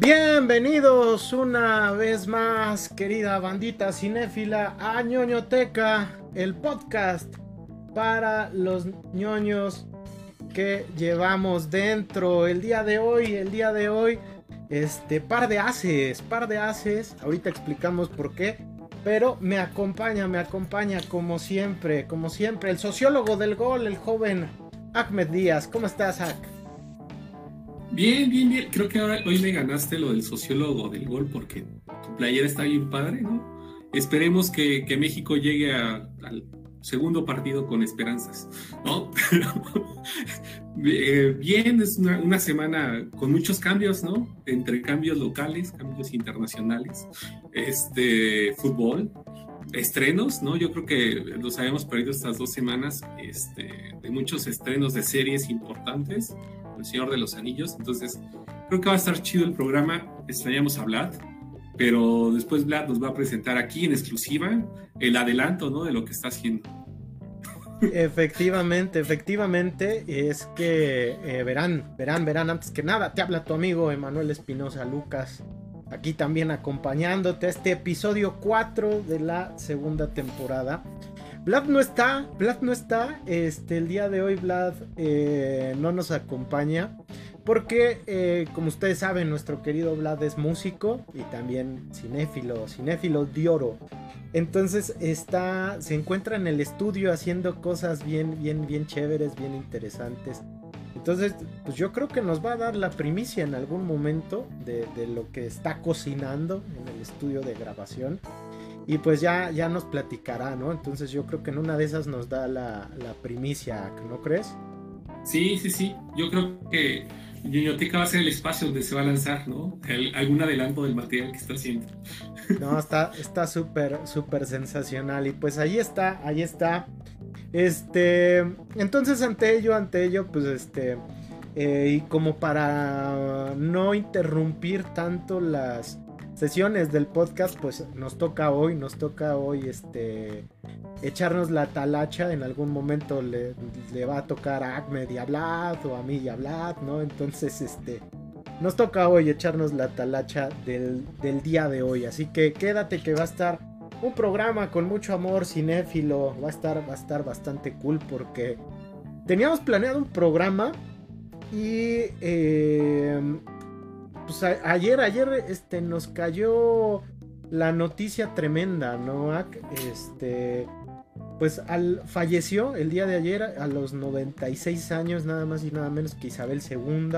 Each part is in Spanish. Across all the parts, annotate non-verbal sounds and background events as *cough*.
Bienvenidos una vez más, querida bandita cinéfila, a ñoñoteca, el podcast para los ñoños que llevamos dentro. El día de hoy, el día de hoy, este par de haces, par de haces. Ahorita explicamos por qué. Pero me acompaña, me acompaña como siempre, como siempre, el sociólogo del gol, el joven Ahmed Díaz. ¿Cómo estás, Ak? Bien, bien, bien. Creo que ahora hoy me ganaste lo del sociólogo del gol porque tu playera está bien padre, ¿no? Esperemos que, México llegue al segundo partido con esperanzas, ¿no? *laughs* Eh, bien, es una, semana con muchos cambios, ¿no? Entre cambios locales, cambios internacionales, este, fútbol, estrenos, ¿no? Yo creo que los habíamos perdido estas dos semanas, este, de muchos estrenos de series importantes el Señor de los Anillos. Entonces, creo que va a estar chido el programa. Extrañamos a Vlad, pero después Vlad nos va a presentar aquí en exclusiva el adelanto, ¿no? De lo que está haciendo. Efectivamente, efectivamente, es que eh, verán, verán, verán, antes que nada, te habla tu amigo Emanuel Espinosa Lucas, aquí también acompañándote a este episodio 4 de la segunda temporada. Vlad no está, Vlad no está. Este, el día de hoy Vlad eh, no nos acompaña. Porque, eh, como ustedes saben, nuestro querido Vlad es músico y también cinéfilo, cinéfilo de oro. Entonces está, se encuentra en el estudio haciendo cosas bien, bien, bien chéveres, bien interesantes. Entonces, pues yo creo que nos va a dar la primicia en algún momento de, de lo que está cocinando en el estudio de grabación. Y pues ya, ya nos platicará, ¿no? Entonces yo creo que en una de esas nos da la, primicia, ¿no crees? Sí, sí, sí. Yo creo que Ñoñoteca va a ser el espacio donde se va a lanzar, ¿no? algún adelanto del material que está haciendo. No, está está súper, súper sensacional. Y pues ahí está, ahí está. Este, entonces ante ello, ante ello, pues este, eh, y como para no interrumpir tanto las, sesiones del podcast, pues nos toca hoy, nos toca hoy este echarnos la talacha, en algún momento le, va a tocar a Ahmed y a o a mí y a ¿no? Entonces, este, nos toca hoy echarnos la talacha del, del día de hoy, así que quédate que va a estar un programa con mucho amor cinéfilo, va a estar, va a estar bastante cool porque teníamos planeado un programa y eh, pues ayer, ayer este, nos cayó la noticia tremenda, ¿no? Este, pues al, falleció el día de ayer a los 96 años, nada más y nada menos que Isabel II,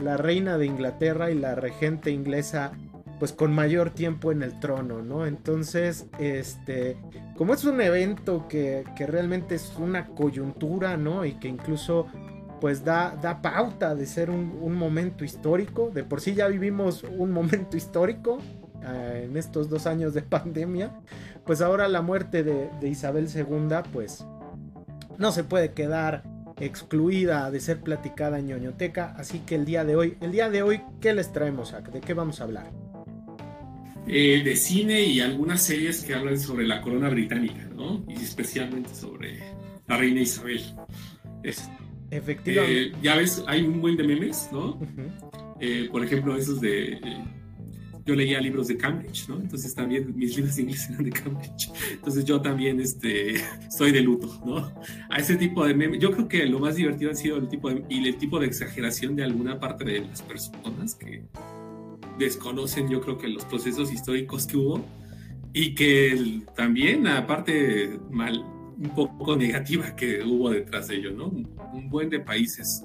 la reina de Inglaterra y la regente inglesa, pues con mayor tiempo en el trono, ¿no? Entonces, este, como es un evento que, que realmente es una coyuntura, ¿no? Y que incluso pues da, da pauta de ser un, momento histórico. De por sí ya vivimos un momento histórico eh, en estos dos años de pandemia. Pues ahora la muerte de, Isabel II, pues no se puede quedar excluida de ser platicada en ñoñoteca. Así que el día de hoy, el día de hoy, ¿qué les traemos? ¿De qué vamos a hablar? Eh, de cine y algunas series que hablan sobre la corona británica, ¿no? Y especialmente sobre la reina Isabel. Efectivamente. Eh, ya ves, hay un buen de memes, ¿no? Eh, por ejemplo, esos de. Eh, yo leía libros de Cambridge, ¿no? Entonces también mis libros de inglés *laughs* eran de Cambridge. Entonces yo también este, estoy de luto, ¿no? A ese tipo de memes. Yo creo que lo más divertido ha sido el tipo de, y el tipo de exageración de alguna parte de las personas que desconocen, yo creo que los procesos históricos que hubo y que también, aparte, mal, un poco negativa que hubo detrás de ello, ¿no? Un buen de países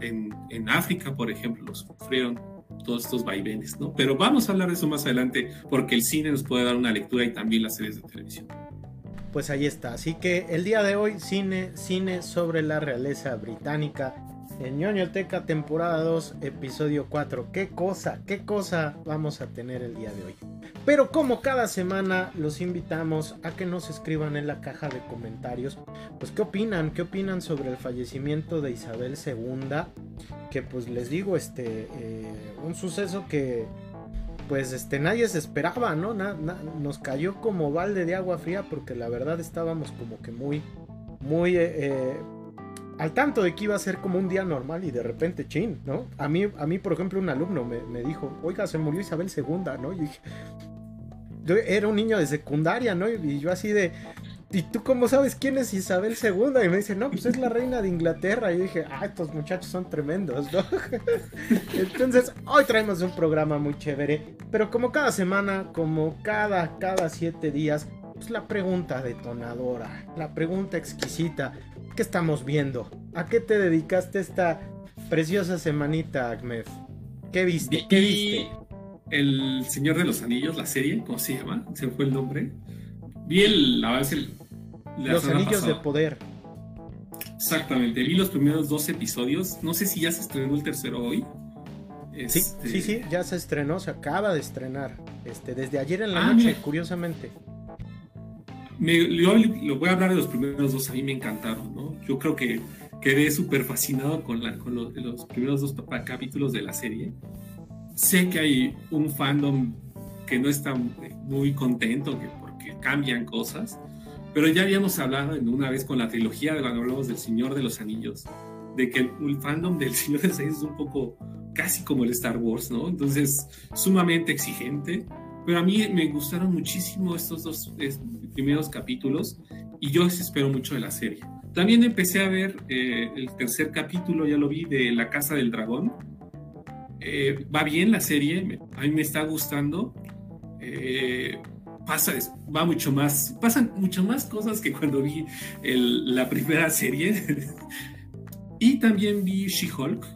en, en África, por ejemplo, sufrieron todos estos vaivenes, ¿no? Pero vamos a hablar de eso más adelante porque el cine nos puede dar una lectura y también las series de televisión. Pues ahí está. Así que el día de hoy, cine, cine sobre la realeza británica en ñoñoteca temporada 2, episodio 4. ¿Qué cosa, qué cosa vamos a tener el día de hoy? Pero como cada semana los invitamos a que nos escriban en la caja de comentarios, pues qué opinan, qué opinan sobre el fallecimiento de Isabel II, que pues les digo, este, eh, un suceso que pues este nadie se esperaba, ¿no? nos cayó como balde de agua fría porque la verdad estábamos como que muy, muy... Eh, al tanto de que iba a ser como un día normal y de repente, chin, ¿no? A mí, a mí por ejemplo, un alumno me, me dijo, oiga, se murió Isabel II, ¿no? Y dije, yo era un niño de secundaria, ¿no? Y yo así de, ¿y tú cómo sabes quién es Isabel II? Y me dice, no, pues es la reina de Inglaterra. Y yo dije, ah, estos muchachos son tremendos, ¿no? *laughs* Entonces, hoy traemos un programa muy chévere. Pero como cada semana, como cada, cada siete días, pues la pregunta detonadora, la pregunta exquisita. ¿Qué estamos viendo? ¿A qué te dedicaste esta preciosa semanita, Agmef? ¿Qué viste? ¿Qué viste? El Señor de los Anillos, la serie, ¿cómo se llama? Se fue el nombre. Vi el, Los Anillos de Poder. Exactamente, vi los primeros dos episodios. No sé si ya se estrenó el tercero hoy. Sí, sí, este, sí, ya se estrenó, se acaba de estrenar. Este, desde ayer en la ah, noche, curiosamente. Me, yo lo voy a hablar de los primeros dos, a mí me encantaron, ¿no? Yo creo que quedé súper fascinado con, la, con los, los primeros dos capítulos de la serie sé que hay un fandom que no está muy contento que porque cambian cosas, pero ya habíamos hablado en una vez con la trilogía de cuando hablamos del Señor de los Anillos, de que el, fandom del Señor de los Anillos es un poco casi como el Star Wars, ¿no? Entonces, sumamente exigente, pero a mí me gustaron muchísimo estos dos primeros capítulos y yo espero mucho de la serie. También empecé a ver eh, el tercer capítulo, ya lo vi, de La Casa del Dragón, eh, va bien la serie, a mí me está gustando. Eh, pasa, va mucho más, pasan mucho más cosas que cuando vi la primera serie. *laughs* y también vi She-Hulk.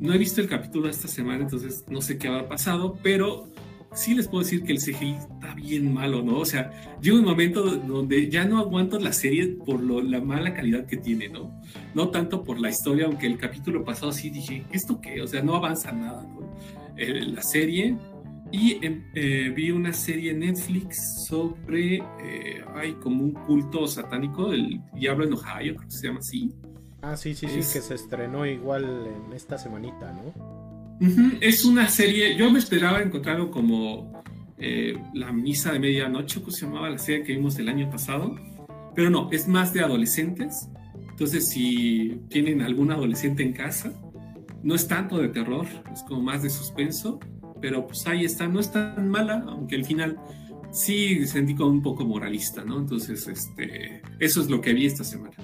No he visto el capítulo esta semana, entonces no sé qué habrá pasado, pero sí les puedo decir que el CGI está bien malo, ¿no? O sea, llega un momento donde ya no aguanto la serie por la mala calidad que tiene, ¿no? No tanto por la historia, aunque el capítulo pasado sí dije, ¿esto qué? O sea, no avanza nada con la serie. Y em, eh, vi una serie en Netflix sobre, eh, hay como un culto satánico, el Diablo en Ohio, creo que se llama así. Ah, sí, sí, sí, que se estrenó igual en esta semanita, ¿no? Es una serie, yo me esperaba encontrarlo como eh, La Misa de Medianoche, que se llamaba la serie que vimos el año pasado, pero no, es más de adolescentes. Entonces, si tienen algún adolescente en casa, no es tanto de terror, es como más de suspenso, pero pues ahí está, no es tan mala, aunque al final sí sentí como un poco moralista, ¿no? Entonces, este, eso es lo que vi esta semana.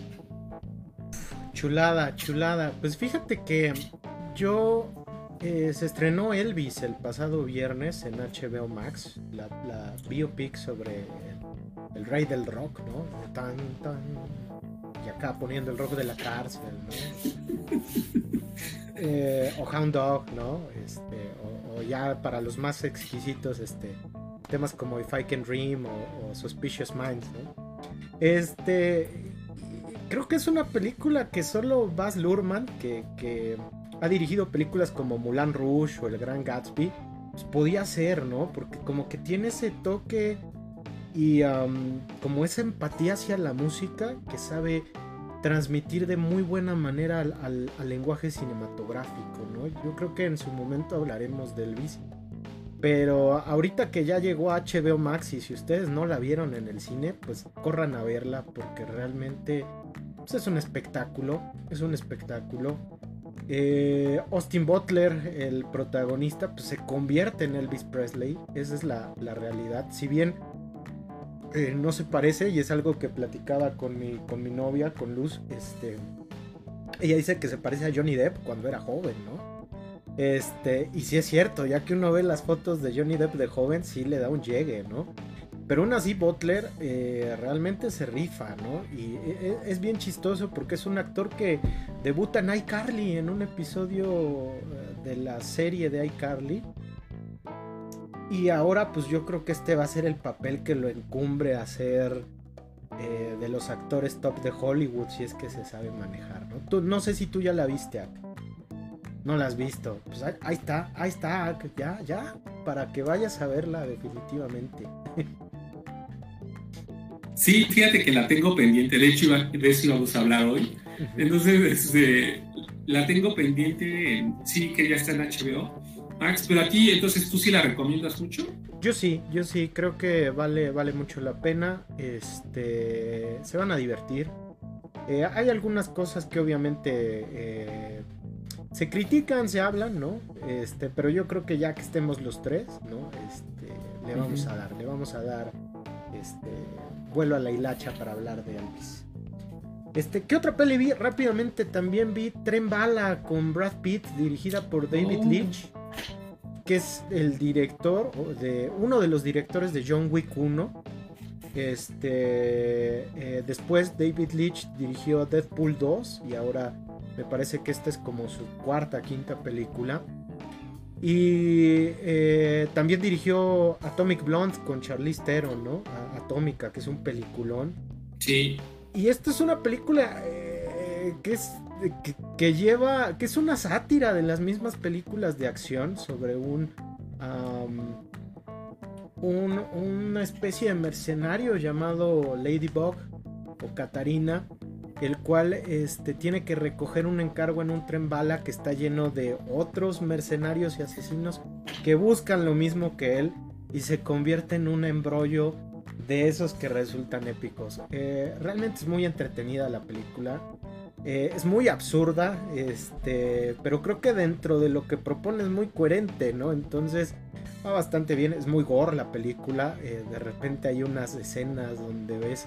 Chulada, chulada. Pues fíjate que yo eh, se estrenó Elvis el pasado viernes en HBO Max, la, biopic sobre el, rey del rock, ¿no? Tan, tan, y acá poniendo el rock de la cárcel, ¿no? *laughs* Eh, o Hound Dog, ¿no? Este, o, ya para los más exquisitos, este, temas como If I Can Dream o, Suspicious Minds, ¿no? Este, creo que es una película que solo Baz Luhrmann, que, que ha dirigido películas como Mulan Rouge o El Gran Gatsby, pues podía ser, ¿no? Porque como que tiene ese toque y como esa empatía hacia la música que sabe transmitir de muy buena manera al, lenguaje cinematográfico, ¿no? Yo creo que en su momento hablaremos de Elvis. Pero ahorita que ya llegó a HBO Max y si ustedes no la vieron en el cine, pues corran a verla porque realmente pues, es un espectáculo, es un espectáculo. Eh, Austin Butler, el protagonista, pues se convierte en Elvis Presley. Esa es la, realidad. Si bien eh, no se parece, y es algo que platicaba con mi, con mi novia, con Luz, este, ella dice que se parece a Johnny Depp cuando era joven, ¿no? Este, y sí es cierto, ya que uno ve las fotos de Johnny Depp de joven, sí le da un llegue, ¿no? Pero aún así Butler eh, realmente se rifa, ¿no? Y e, e, es bien chistoso porque es un actor que debuta en iCarly, en un episodio eh, de la serie de iCarly. Y ahora pues yo creo que este va a ser el papel que lo encumbre a ser eh, de los actores top de Hollywood, si es que se sabe manejar, ¿no? Tú, no sé si tú ya la viste, Ak. No la has visto. Pues ahí, ahí está, ahí está, Ak. Ya, ya. Para que vayas a verla definitivamente. Sí, fíjate que la tengo pendiente, de hecho de eso íbamos a hablar hoy. Entonces, este, la tengo pendiente, sí que ya está en HBO. Max, pero a ti, entonces, ¿tú sí la recomiendas mucho? Yo sí, yo sí, creo que vale, vale mucho la pena. Este, se van a divertir. Eh, hay algunas cosas que obviamente eh, se critican, se hablan, ¿no? Este, pero yo creo que ya que estemos los tres, ¿no? Este, le vamos a dar, le vamos a dar este vuelo a la hilacha para hablar de Elvis. Este, ¿qué otra peli vi? Rápidamente también vi Tren Bala con Brad Pitt, dirigida por David oh. Leitch, que es el director de uno de los directores de John Wick 1. Este, eh, después David Leitch dirigió Deadpool 2 y ahora me parece que esta es como su cuarta, quinta película. Y eh, también dirigió Atomic Blonde con Charlize Theron, ¿no? Atómica, que es un peliculón. Sí. Y esta es una película eh, que es que, lleva, que es una sátira de las mismas películas de acción sobre un, un una especie de mercenario llamado Ladybug o Katarina el cual este, tiene que recoger un encargo en un tren bala que está lleno de otros mercenarios y asesinos que buscan lo mismo que él y se convierte en un embrollo de esos que resultan épicos. Eh, realmente es muy entretenida la película. Eh, es muy absurda, este, pero creo que dentro de lo que propone es muy coherente, ¿no? Entonces va bastante bien, es muy gore la película. Eh, de repente hay unas escenas donde ves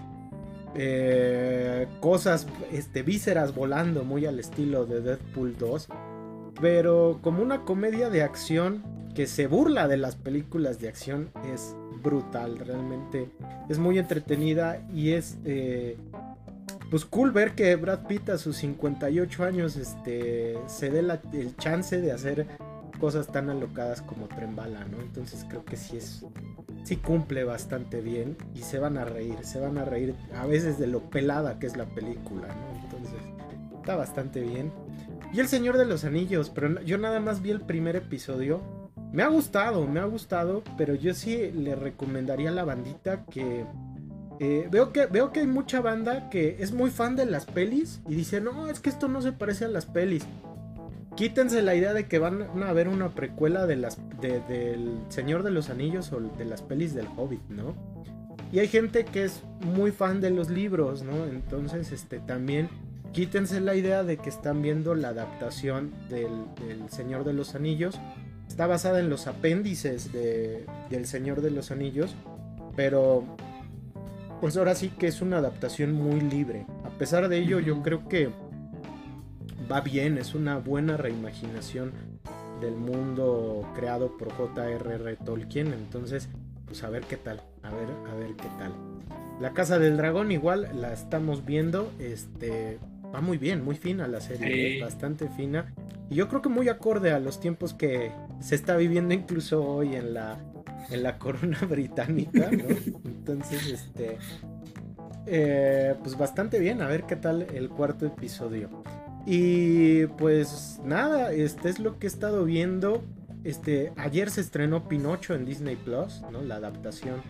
cosas, este, vísceras volando muy al estilo de Deadpool 2, pero como una comedia de acción que se burla de las películas de acción es brutal, realmente es muy entretenida y es eh, pues cool ver que Brad Pitt a sus 58 años este, se dé el chance de hacer cosas tan alocadas como Tren Bala, ¿no? Entonces creo que sí es sí cumple bastante bien y se van a reír, se van a reír a veces de lo pelada que es la película, ¿no? Entonces está bastante bien. Y El Señor de los Anillos, pero yo nada más vi el primer episodio. Me ha gustado, me ha gustado, pero yo sí le recomendaría a la bandita que eh, veo que veo que hay mucha banda que es muy fan de las pelis y dice, no, es que esto no se parece a las pelis quítense la idea de que van a ver una precuela de del Señor de los Anillos o de las pelis del Hobbit, ¿no? Y hay gente que es muy fan de los libros, ¿no? Entonces, este también quítense la idea de que están viendo la adaptación del, Señor de los Anillos. Está basada en los apéndices de, del Señor de los Anillos, pero pues ahora sí que es una adaptación muy libre. A pesar de ello, yo creo que va bien, es una buena reimaginación del mundo creado por J.R.R. Tolkien. Entonces, pues a ver qué tal, a ver, a ver qué tal. La Casa del Dragón igual la estamos viendo, este, va muy bien, muy fina la serie, bastante fina. Y yo creo que muy acorde a los tiempos que se está viviendo incluso hoy en la, en la corona *laughs* británica, ¿no? Entonces, este, eh, pues bastante bien, a ver qué tal el cuarto episodio. Y pues nada, este es lo que he estado viendo. Este, ayer se estrenó Pinocho en Disney Plus, ¿no? La adaptación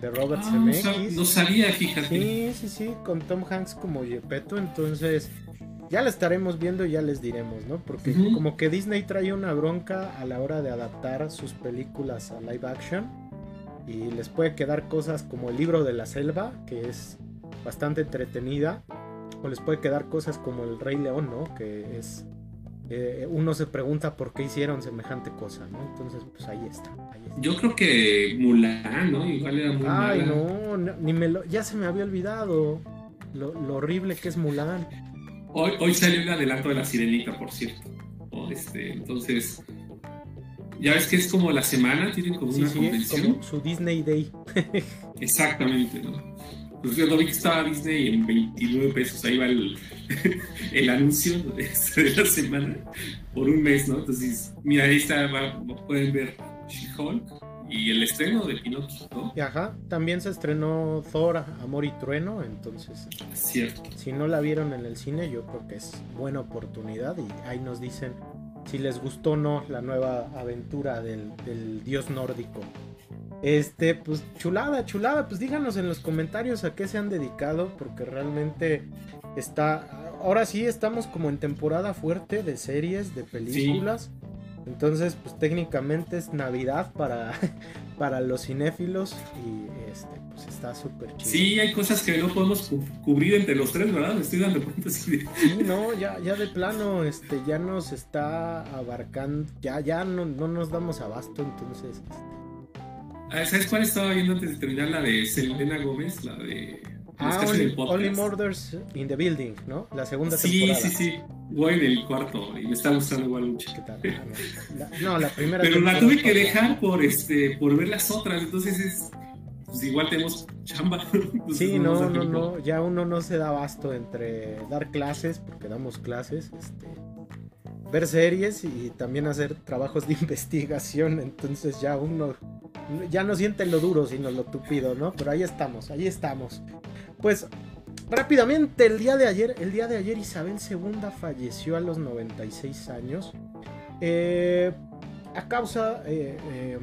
de Robert ah, Zemeckis. No, sabía, fíjate. Sí, sí, sí, con Tom Hanks como Gepetto, entonces ya la estaremos viendo y ya les diremos, ¿no? Porque como que Disney trae una bronca a la hora de adaptar sus películas a live action y les puede quedar cosas como el libro de la selva, que es bastante entretenida, o les puede quedar cosas como el Rey León, ¿no? Que es... Eh, uno se pregunta por qué hicieron semejante cosa, ¿no? Entonces, pues ahí está, Yo creo que Mulan, ¿no? Igual era muy Ay, no, ni me lo, ya se me había olvidado lo, horrible que es Mulan. Hoy, hoy salió el adelanto de la sirenita, por cierto. Este, entonces, ya ves que es como la semana, tienen como una convención. su Disney Day. *laughs* Exactamente, ¿no? Pues yo lo vi que estaba Disney en 29 pesos, ahí va el, *laughs* el anuncio de, la semana por un mes, ¿no? Entonces, mira, ahí está, pueden ver She-Hulk y el estreno de Pinocchio, ¿no? Ajá, también se estrenó Thor, Amor y Trueno, entonces. Cierto. Si no la vieron en el cine, yo creo que es buena oportunidad y ahí nos dicen si les gustó o no la nueva aventura del, del dios nórdico. Este, pues chulada, chulada, pues díganos en los comentarios a qué se han dedicado, porque realmente está, ahora sí estamos como en temporada fuerte de series, de películas. Entonces, pues técnicamente es Navidad para, *laughs* para los cinéfilos y este, pues está súper chido. Sí, hay cosas que no podemos cubrir entre los tres, ¿verdad? Me estoy dando cuenta Sí, no, ya, ya de plano, este, ya nos está abarcando, ya, ya no, no nos damos abasto, entonces. Este. Ah, ¿Sabes cuál estaba viendo antes de terminar? La de Selena Gómez, la de Ah, Only, Murders in the Building, ¿no? La segunda sí, temporada. Sí, sí, sí. Voy en el cuarto y me está gustando igual mucho. ¿Qué tal? Ah, no, la primera Pero la tuve que dejar por, este, por ver las otras, entonces es... Pues igual tenemos chamba. *laughs* sí, no, no, no, ya uno no se da abasto entre dar clases, porque damos clases, este, ver series y también hacer trabajos de *laughs* investigación, entonces ya uno ya no siente lo duro, sino lo tupido, ¿no? Pero ahí estamos, ahí estamos. Pues rápidamente, el día de ayer, el día de ayer Isabel II falleció a los 96 años. Eh, a causa, eh, eh,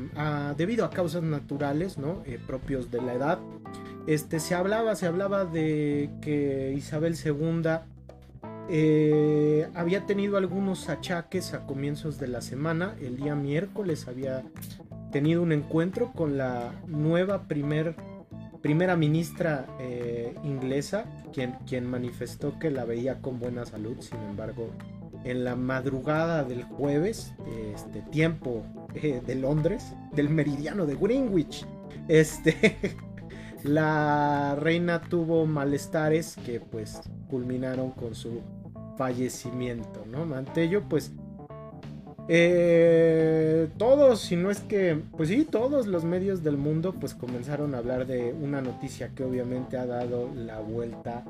debido a causas naturales, ¿no? propios de la edad. Este, se hablaba, se hablaba de que Isabel II había tenido algunos achaques a comienzos de la semana. El día miércoles había tenido un encuentro con la nueva primer primera ministra eh, inglesa, quien, quien manifestó que la veía con buena salud, sin embargo, en la madrugada del jueves, este tiempo eh, de Londres, del meridiano de Greenwich, este, *laughs* la reina tuvo malestares que pues culminaron con su fallecimiento, ¿no? Mantello pues eh, todos, si no es que, pues sí, todos los medios del mundo pues comenzaron a hablar de una noticia que obviamente ha dado la vuelta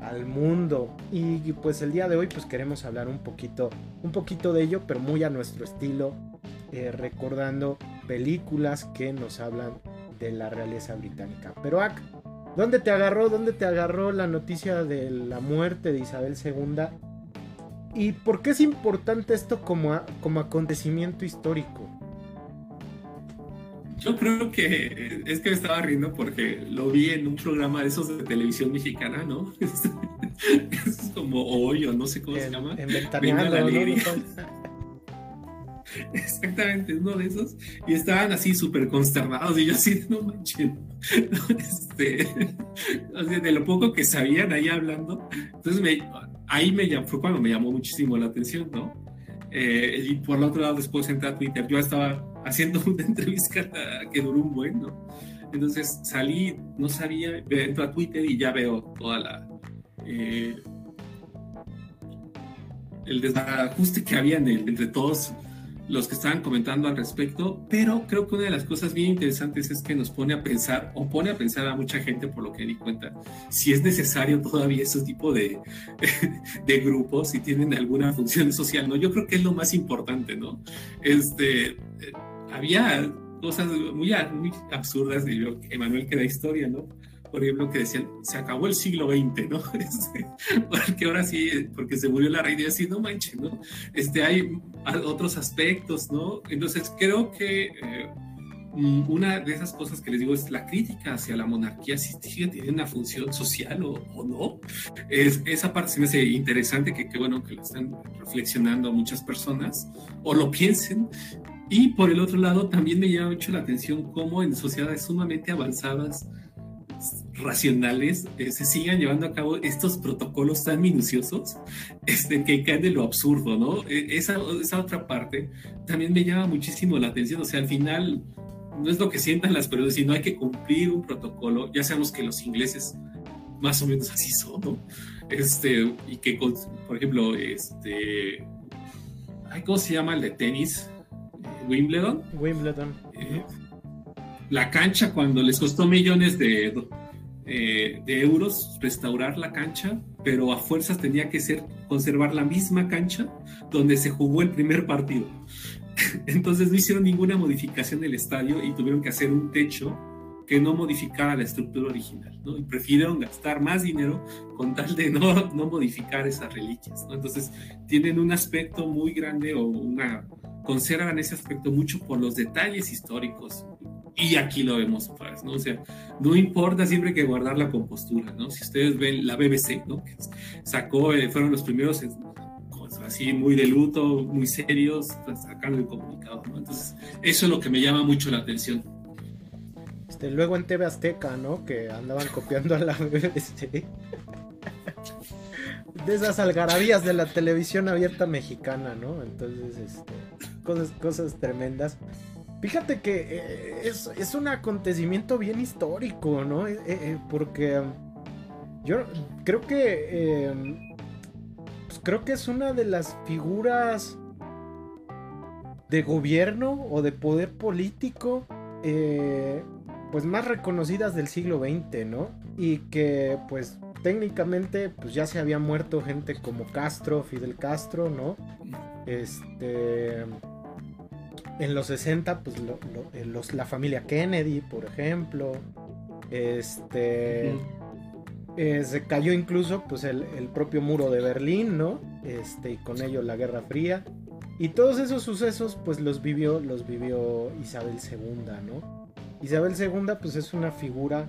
al mundo y pues el día de hoy pues queremos hablar un poquito, un poquito de ello, pero muy a nuestro estilo, eh, recordando películas que nos hablan de la realeza británica. Pero Ak, ¿dónde te agarró? ¿Dónde te agarró la noticia de la muerte de Isabel II? ¿Y por qué es importante esto como, como acontecimiento histórico? Yo creo que es que me estaba riendo porque lo vi en un programa de esos de televisión mexicana, ¿no? *laughs* es como hoy o no sé cómo se llama. En *laughs* Exactamente, uno de esos. Y estaban así súper consternados y yo así, no manches. *laughs* Este, de lo poco que sabían ahí hablando. Entonces me, ahí me llamó, fue cuando me llamó muchísimo la atención, ¿no? Eh, y por el otro lado, después entré a Twitter. Yo estaba haciendo *laughs* una entrevista que duró un buen, ¿no? Entonces salí, no sabía, entro a Twitter y ya veo toda la. Eh, el desajuste que había entre todos los que estaban comentando al respecto, pero creo que una de las cosas bien interesantes es que nos pone a pensar, o pone a pensar a mucha gente, por lo que di cuenta, si es necesario todavía ese tipo de, *laughs* de grupos, si tienen alguna función social, ¿no? Yo creo que es lo más importante, ¿no? Este, eh, había cosas muy, muy absurdas, de Emanuel que da historia, ¿no? Por ejemplo, que decían, se acabó el siglo XX, ¿no? *laughs* Este, porque ahora sí, porque se murió la reina y así, no manches, ¿no? Este, hay otros aspectos, ¿no? Entonces creo que eh, mm, una de esas cosas que les digo es la crítica hacia la monarquía, si tiene una función social o, no. Es, esa parte se me hace interesante, que qué bueno que lo están reflexionando muchas personas o lo piensen. Y por el otro lado, también me llama mucho la atención cómo en sociedades sumamente avanzadas, racionales eh, se sigan llevando a cabo estos protocolos tan minuciosos este, que caen de lo absurdo, ¿no? E, esa, esa otra parte también me llama muchísimo la atención, o sea, al final no es lo que sientan las personas, sino hay que cumplir un protocolo, ya sabemos que los ingleses más o menos así son, ¿no? Este, y que, por ejemplo, este, ¿cómo se llama el de tenis? Wimbledon. Wimbledon. Eh, la cancha cuando les costó millones de, eh, de euros restaurar la cancha, pero a fuerzas tenía que ser conservar la misma cancha donde se jugó el primer partido. *laughs* Entonces no hicieron ninguna modificación del estadio y tuvieron que hacer un techo que no modificara la estructura original. Y prefirieron gastar más dinero con tal de no, no modificar esas reliquias. Entonces tienen un aspecto muy grande o una conservan ese aspecto mucho por los detalles históricos, y aquí lo vemos, pues, ¿no? O sea, no importa siempre que guardar la compostura, ¿no? Si ustedes ven la BBC, ¿no? Que sacó, eh, fueron los primeros así muy de luto, muy serios, sacando el comunicado, ¿no? Entonces, eso es lo que me llama mucho la atención. Este, luego en TV Azteca, ¿no? Que andaban copiando a la *laughs* BBC. de esas algarabías de la televisión abierta mexicana, ¿no? Entonces, este, cosas, cosas tremendas. Fíjate que eh, es, un acontecimiento bien histórico, ¿no? Eh, eh, porque yo creo que pues creo que es una de las figuras de gobierno o de poder político pues más reconocidas del siglo XX, ¿no? Y que pues técnicamente pues ya se había muerto gente como Castro, Fidel Castro, ¿no? Este en los 60, pues eh, los, la familia Kennedy, por ejemplo. Este. Eh, se cayó incluso pues el, propio muro de Berlín, ¿no? Este, y con ello la Guerra Fría. Y todos esos sucesos, pues los vivió, los vivió Isabel II, ¿no? Isabel II, pues es una figura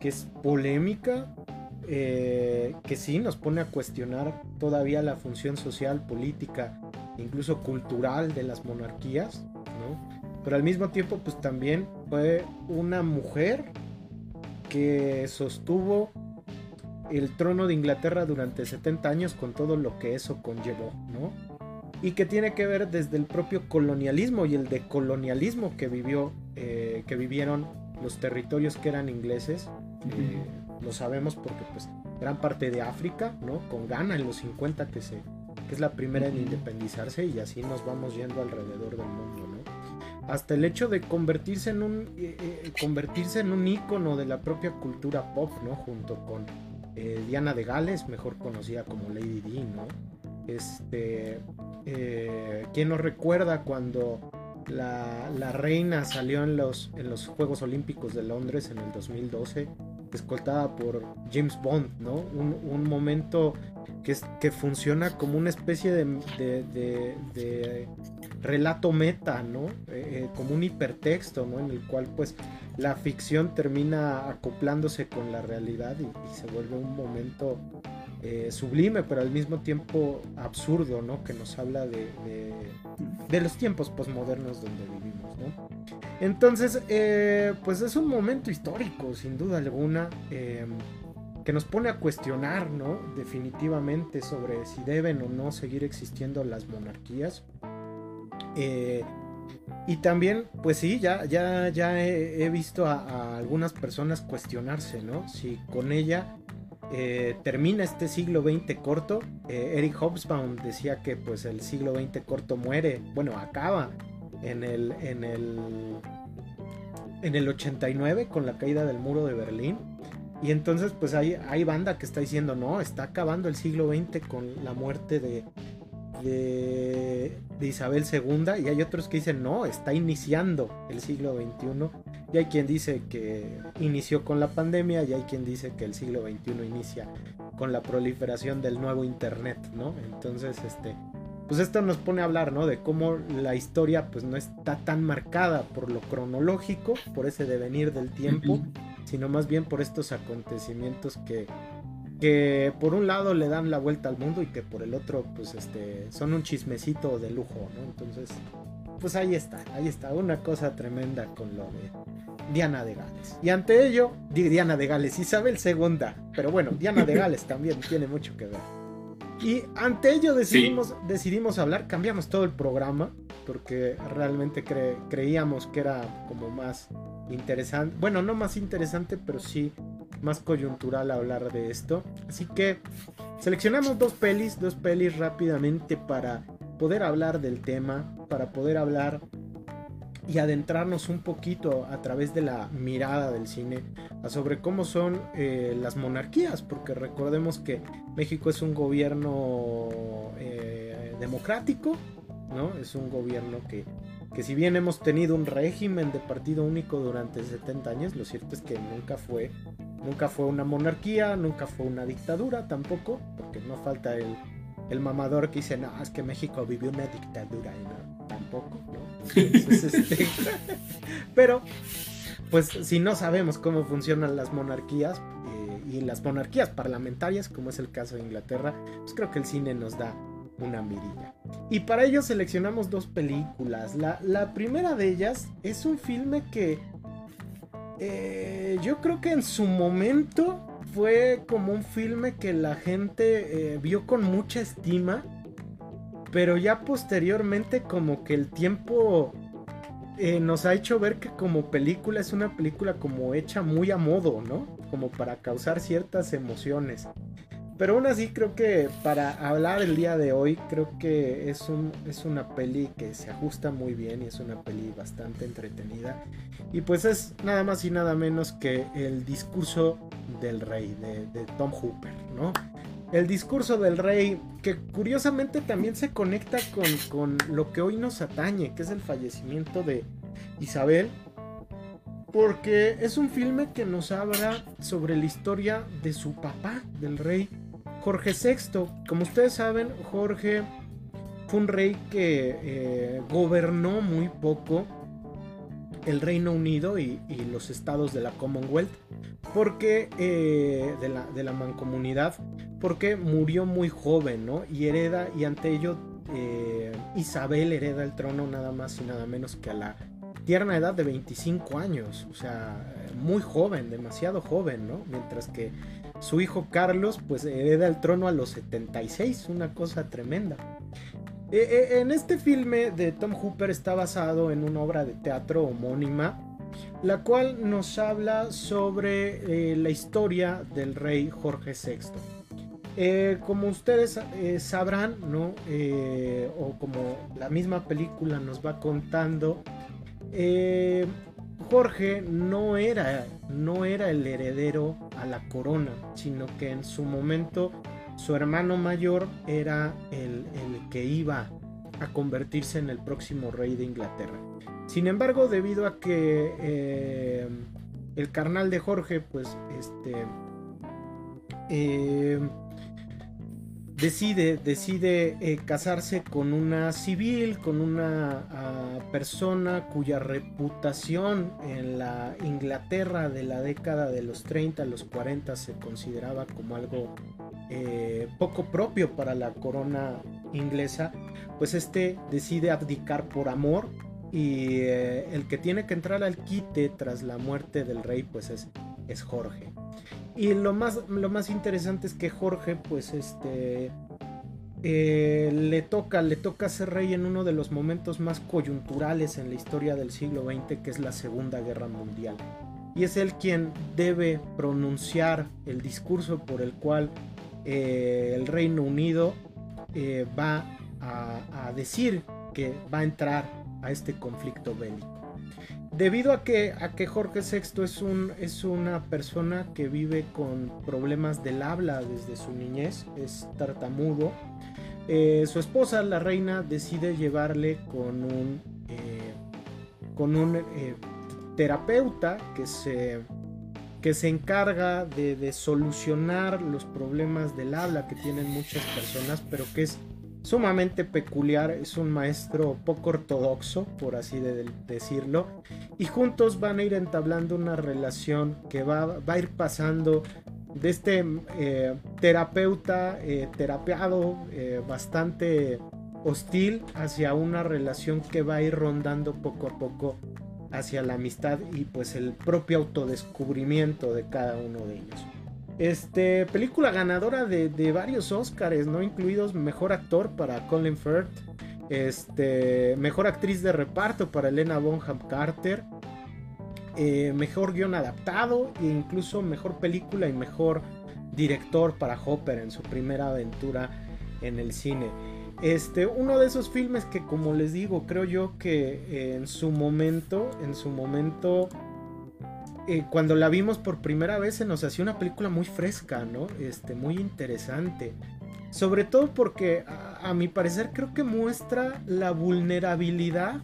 que es polémica, eh, que sí nos pone a cuestionar todavía la función social, política, incluso cultural de las monarquías, pero al mismo tiempo, pues también fue una mujer que sostuvo el trono de Inglaterra durante 70 años con todo lo que eso conllevó, ¿no? Y que tiene que ver desde el propio colonialismo y el decolonialismo que vivió, eh, que vivieron los territorios que eran ingleses. Eh, lo sabemos porque pues gran parte de África, ¿no? Con Ghana en los 50 que se que es la primera en independizarse y así nos vamos yendo alrededor del mundo, ¿no? Hasta el hecho de convertirse en un eh, eh, convertirse en un ícono de la propia cultura pop, ¿no? Junto con eh, Diana de Gales, mejor conocida como Lady D, ¿no? Este, ¿quién nos recuerda cuando la, reina salió en los, en los Juegos Olímpicos de Londres en el 2012? escoltada por James Bond, ¿no? Un, momento que, es, que funciona como una especie de relato meta, ¿no? Eh, eh, como un hipertexto, ¿no? En el cual pues la ficción termina acoplándose con la realidad y, se vuelve un momento eh, sublime, pero al mismo tiempo absurdo, ¿no? Que nos habla de, de, los tiempos posmodernos donde vivimos, ¿no? Entonces, pues es un momento histórico, sin duda alguna que nos pone a cuestionar, ¿no? Definitivamente sobre si deben o no seguir existiendo las monarquías. Eh, y también, pues sí, ya, ya, ya he, visto a, algunas personas cuestionarse, ¿no? Si con ella eh, termina este siglo XX corto. Eh, Eric Hobsbawm decía que pues el siglo XX corto muere, bueno, acaba en el, en el, en el 89 con la caída del muro de Berlín. Y entonces pues hay, hay banda que está diciendo, no, está acabando el siglo XX con la muerte de, de, Isabel II y hay otros que dicen no, está iniciando el siglo XXI y hay quien dice que inició con la pandemia y hay quien dice que el siglo XXI inicia con la proliferación del nuevo Internet, ¿no? Entonces, este, pues esto nos pone a hablar, ¿no? De cómo la historia pues no está tan marcada por lo cronológico, por ese devenir del tiempo, sino más bien por estos acontecimientos que que por un lado le dan la vuelta al mundo y que por el otro pues este son un chismecito de lujo, ¿no? Entonces, pues ahí está, ahí está, una cosa tremenda con lo de Diana de Gales. Y ante ello, Diana de Gales, Isabel II, pero bueno, Diana de *laughs* Gales también tiene mucho que ver. Y ante ello decidimos, decidimos hablar, cambiamos todo el programa, porque realmente creíamos que era como más interesante, bueno, no más interesante, pero sí más coyuntural hablar de esto. Así que seleccionamos dos pelis, dos pelis rápidamente para poder hablar del tema, para poder hablar y adentrarnos un poquito a través de la mirada del cine sobre cómo son eh, las monarquías, porque recordemos que México es un gobierno eh, democrático, ¿no? Es un gobierno que que si bien hemos tenido un régimen de partido único durante 70 años, lo cierto es que nunca fue, nunca fue una monarquía, nunca fue una dictadura tampoco, porque no falta el, el mamador que dice, no, es que México vivió una dictadura, y no, tampoco, ¿no? *laughs* Este, pero, pues si no sabemos cómo funcionan las monarquías, eh, y las monarquías parlamentarias, como es el caso de Inglaterra, pues creo que el cine nos da una mirilla. Y para ello seleccionamos dos películas. La, primera de ellas es un filme que eh, yo creo que en su momento fue como un filme que la gente eh, vio con mucha estima, pero ya posteriormente como que el tiempo eh, nos ha hecho ver que como película es una película como hecha muy a modo, ¿no? Como para causar ciertas emociones. Pero aún así creo que para hablar el día de hoy, creo que es, un, es una peli que se ajusta muy bien y es una peli bastante entretenida. Y pues es nada más y nada menos que el discurso del rey de, Tom Hooper, ¿no? El discurso del rey, que curiosamente también se conecta con, con lo que hoy nos atañe, que es el fallecimiento de Isabel, porque es un filme que nos habla sobre la historia de su papá, del rey Jorge VI. Como ustedes saben, Jorge fue un rey que eh, gobernó muy poco el Reino Unido y, los estados de la Commonwealth, porque eh, de, la, mancomunidad, porque murió muy joven, ¿no? Y hereda, y ante ello eh, Isabel hereda el trono nada más y nada menos que a la tierna edad de 25 años, o sea, muy joven, demasiado joven, ¿no? Mientras que su hijo Carlos pues hereda el trono a los 76, una cosa tremenda. E, e, en este filme de Tom Hooper está basado en una obra de teatro homónima, la cual nos habla sobre eh, la historia del rey Jorge VI. Eh, como ustedes eh, sabrán, ¿no? o como la misma película nos va contando, Jorge no era, no era el heredero a la corona, sino que en su momento su hermano mayor era el, que iba a convertirse en el próximo rey de Inglaterra. Sin embargo, debido a que eh, el carnal de Jorge, pues, este, eh, decide, decide eh, casarse con una civil, con una ah, persona cuya reputación en la Inglaterra de la década de los 30 a los 40 se consideraba como algo eh, poco propio para la corona inglesa, pues este decide abdicar por amor y eh, el que tiene que entrar al quite tras la muerte del rey pues es, es Jorge. Y lo más, lo más interesante es que Jorge, pues este. Eh, le toca, le toca ser rey en uno de los momentos más coyunturales en la historia del siglo XX, que es la Segunda Guerra Mundial. Y es él quien debe pronunciar el discurso por el cual eh, el Reino Unido eh, va a decir que va a entrar a este conflicto bélico debido a que, a que Jorge VI es, un, es una persona que vive con problemas del habla desde su niñez, es tartamudo, eh, su esposa, la reina, decide llevarle con un, eh, con un eh, terapeuta que se, que se encarga de, de, solucionar los problemas del habla que tienen muchas personas, pero que es sumamente peculiar, es un maestro poco ortodoxo, por así decirlo, y juntos van a ir entablando una relación que va, a ir pasando de este eh, terapeuta eh, terapeado eh, bastante hostil hacia una relación que va a ir rondando poco a poco hacia la amistad y pues el propio autodescubrimiento de cada uno de ellos. Este, película ganadora de, varios Oscars, ¿no? Incluidos Mejor Actor para Colin Firth. Este, Mejor Actriz de Reparto para Elena Bonham Carter. Eh, mejor Guión Adaptado. E incluso Mejor Película y Mejor Director para Hopper en su primera aventura en el cine. Este, uno de esos filmes que como les digo, creo yo que en su momento, en su momento eh, cuando la vimos por primera vez se nos hacía una película muy fresca, ¿no? Este, muy interesante. Sobre todo porque a, mi parecer creo que muestra la vulnerabilidad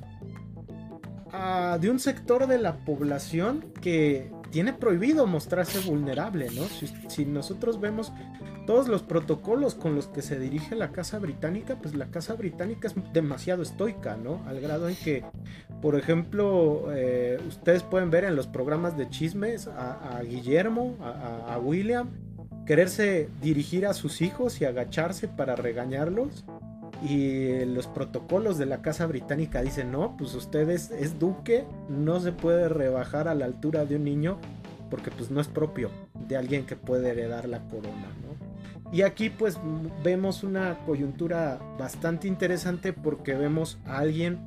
de un sector de la población que tiene prohibido mostrarse vulnerable, ¿no? si nosotros vemos todos los protocolos con los que se dirige la Casa Británica, pues la Casa Británica es demasiado estoica, ¿no? Al grado en que, por ejemplo, eh, ustedes pueden ver en los programas de chismes a, Guillermo, a, William, quererse dirigir a sus hijos y agacharse para regañarlos. y los protocolos de la Casa Británica dicen, no, pues ustedes es duque, no se puede rebajar a la altura de un niño porque pues no es propio de alguien que puede heredar la corona, ¿no? Y aquí pues vemos una coyuntura bastante interesante porque vemos a alguien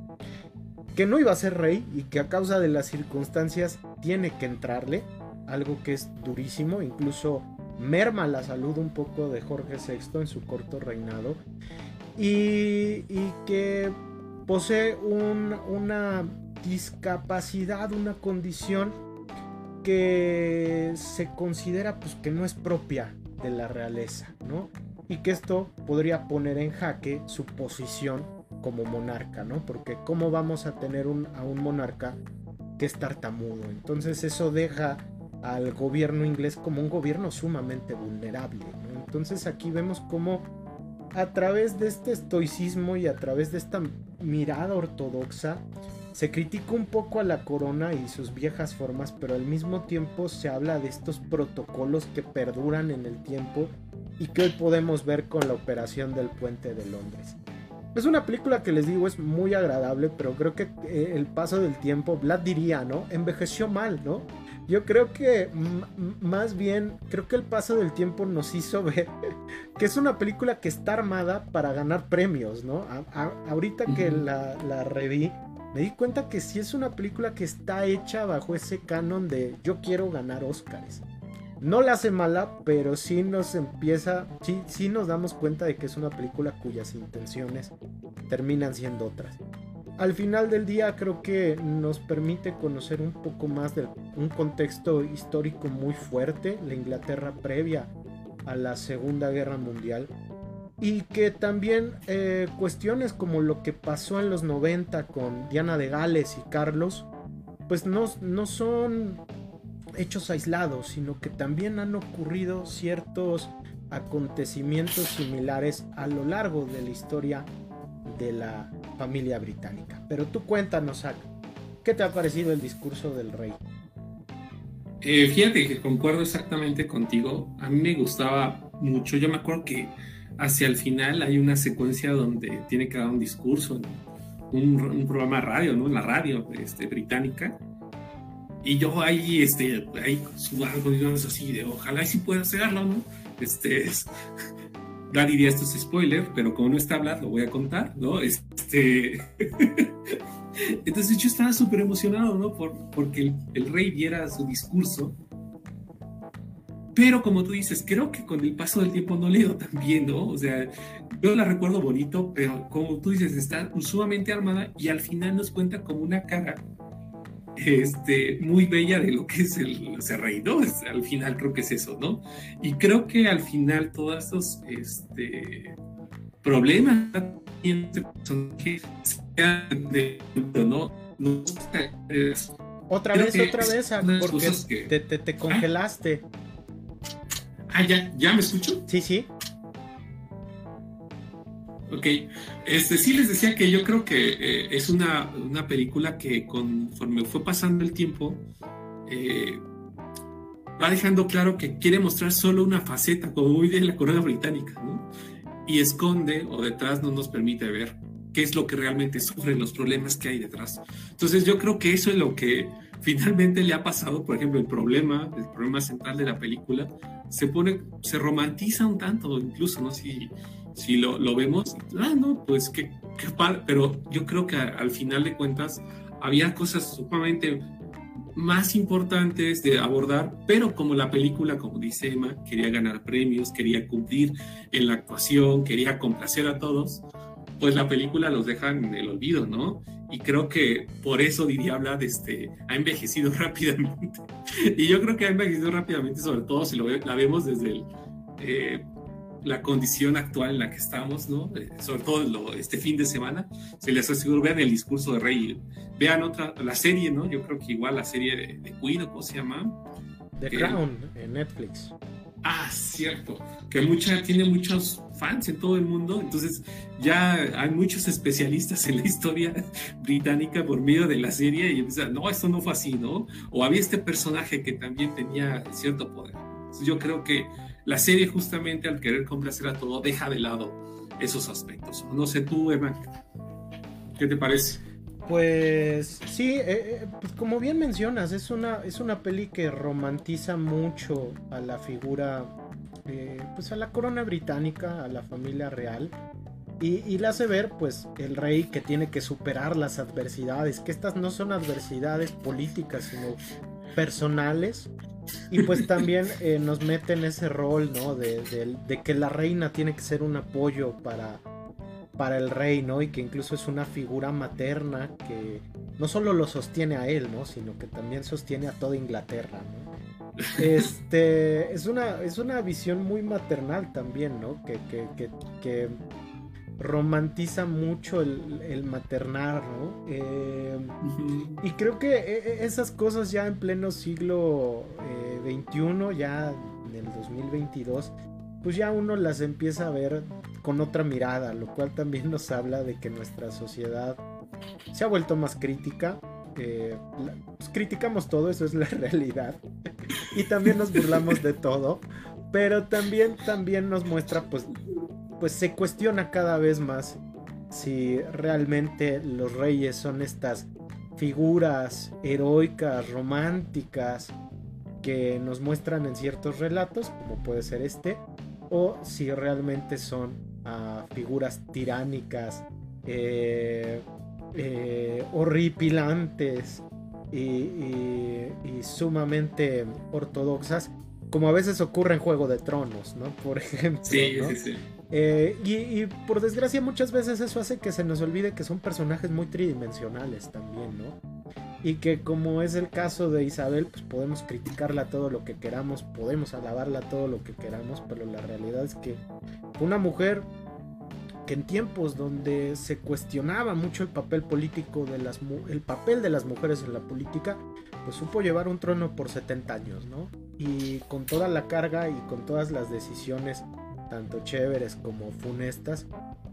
que no iba a ser rey y que a causa de las circunstancias tiene que entrarle, algo que es durísimo, incluso merma la salud un poco de Jorge VI en su corto reinado. Y, que posee una discapacidad, una condición que se considera pues que no es propia de la realeza, ¿no? Y que esto podría poner en jaque su posición como monarca, ¿no? Porque cómo vamos a tener a un monarca que es tartamudo. Entonces eso deja al gobierno inglés como un gobierno sumamente vulnerable. Entonces aquí vemos cómo a través de este estoicismo y a través de esta mirada ortodoxa se critica un poco a la corona y sus viejas formas, pero al mismo tiempo se habla de estos protocolos que perduran en el tiempo y que hoy podemos ver con la operación del puente de Londres. Es una película que les digo es muy agradable, pero creo que eh, el paso del tiempo, Vlad diría, ¿no? Envejeció mal, ¿no? Yo creo que más bien, creo que el paso del tiempo nos hizo *laughs* ver que es una película que está armada para ganar premios, ¿no? ahorita que la, la reví, me di cuenta que sí es una película que está hecha bajo ese canon de yo quiero ganar Oscars. No la hace mala, pero sí nos empieza, sí, sí nos damos cuenta de que es una película cuyas intenciones terminan siendo otras al final del día creo que nos permite conocer un poco más de un contexto histórico muy fuerte, la Inglaterra previa a la Segunda Guerra Mundial, y que también eh, cuestiones como lo que pasó en los 90 con Diana de Gales y Carlos, pues no, no son hechos aislados, sino que también han ocurrido ciertos acontecimientos similares a lo largo de la historia de la familia británica. Pero tú cuéntanos, ¿qué te ha parecido el discurso del rey? Eh, fíjate que concuerdo exactamente contigo. A mí me gustaba mucho. Yo me acuerdo que hacia el final hay una secuencia donde tiene que dar un discurso, un, un, programa de radio, ¿no? En la radio este, británica. Y yo ahí, este, ahí sudando, digamos así, de ojalá sí pueda hacerlo, ¿no? Este, es, *laughs* ya diría esto es spoiler, pero como no está hablando, lo voy a contar, ¿no? Este. *laughs* Entonces yo estaba súper emocionado, ¿no? Por, porque el, rey viera su discurso. Pero como tú dices, creo que con el paso del tiempo no le dio tan bien, ¿no? O sea, yo la recuerdo bonito, pero como tú dices, está sumamente armada y al final nos cuenta como una cara este, muy bella de lo que es el, ese rey, ¿no? al final creo que es eso, ¿no? Y creo que al final todos estos este, problemas ¿no? otra vez, otra vez, porque te, te, te, congelaste. Ah, ya, ¿ya me escucho? Sí, sí. Ok, este, sí les decía que yo creo que eh, es una, una, película que conforme fue pasando el tiempo, eh, va dejando claro que quiere mostrar solo una faceta, como muy bien la corona británica, ¿no? Y esconde o detrás no nos permite ver qué es lo que realmente sufren, los problemas que hay detrás. Entonces yo creo que eso es lo que finalmente le ha pasado, por ejemplo, el problema, el problema central de la película, se pone, se romantiza un tanto, incluso, ¿no? Si, si lo, lo vemos, ah, no, pues qué, qué padre, pero yo creo que al final de cuentas había cosas sumamente más importantes de abordar, pero como la película, como dice Emma, quería ganar premios, quería cumplir en la actuación, quería complacer a todos, pues la película los deja en el olvido, ¿no? Y creo que por eso diría Vlad, este, ha envejecido *laughs* rápidamente. y yo creo que ha envejecido rápidamente, sobre todo si lo la vemos desde el, eh, la condición actual en la que estamos, ¿no? Eh, sobre todo este fin de semana. Se les aseguro, vean el discurso de Rey, vean otra, la serie, ¿no? Yo creo que igual la serie de, de Queen, ¿cómo se llama? The Crown, en Netflix. Ah, cierto, que mucha, tiene muchos fans en todo el mundo, entonces ya hay muchos especialistas en la historia británica por medio de la serie y empiezan, no, esto no fue así, ¿no? O había este personaje que también tenía cierto poder. Yo creo que la serie justamente al querer complacer a todo deja de lado esos aspectos. No sé tú, Emma, ¿qué te parece? Pues sí, eh, eh, pues como bien mencionas, es una, es una peli que romantiza mucho a la figura, eh, pues a la corona británica, a la familia real. Y, y le hace ver, pues, el rey que tiene que superar las adversidades, que estas no son adversidades políticas, sino personales. Y pues también *laughs* nos mete en ese rol, ¿no? De, de, que la reina tiene que ser un apoyo para, para el rey, ¿no? Y que incluso es una figura materna que no solo lo sostiene a él, ¿no? Sino que también sostiene a toda Inglaterra, ¿no? *laughs* Este, es una, es una visión muy maternal también, ¿no? Que, que, romantiza mucho el, maternar, ¿no? Eh, y creo que e, e, esas cosas ya en pleno siglo XXI, eh, ya en el 2022, pues ya uno las empieza a ver con otra mirada, lo cual también nos habla de que nuestra sociedad se ha vuelto más crítica. Eh, pues criticamos todo, eso es la *laughs* realidad. y también nos burlamos de todo. Pero también, también nos muestra, pues, pues se cuestiona cada vez más si realmente los reyes son estas figuras heroicas, románticas, que nos muestran en ciertos relatos, como puede ser este, o si realmente son figuras tiránicas, eh, eh, horripilantes y, sumamente ortodoxas, como a veces ocurre en Juego de Tronos, ¿no? Por *laughs* ejemplo. Sí, sí, sí. Eh, y, por desgracia muchas veces eso hace que se nos olvide que son personajes muy tridimensionales también, ¿no? y que como es el caso de Isabel, pues podemos criticarla todo lo que queramos, podemos alabarla todo lo que queramos, pero la realidad es que una mujer que en tiempos donde se cuestionaba mucho el papel político de las el papel de las mujeres en la política, pues supo llevar un trono por 70 años, ¿no? Y con toda la carga y con todas las decisiones tanto chéveres como funestas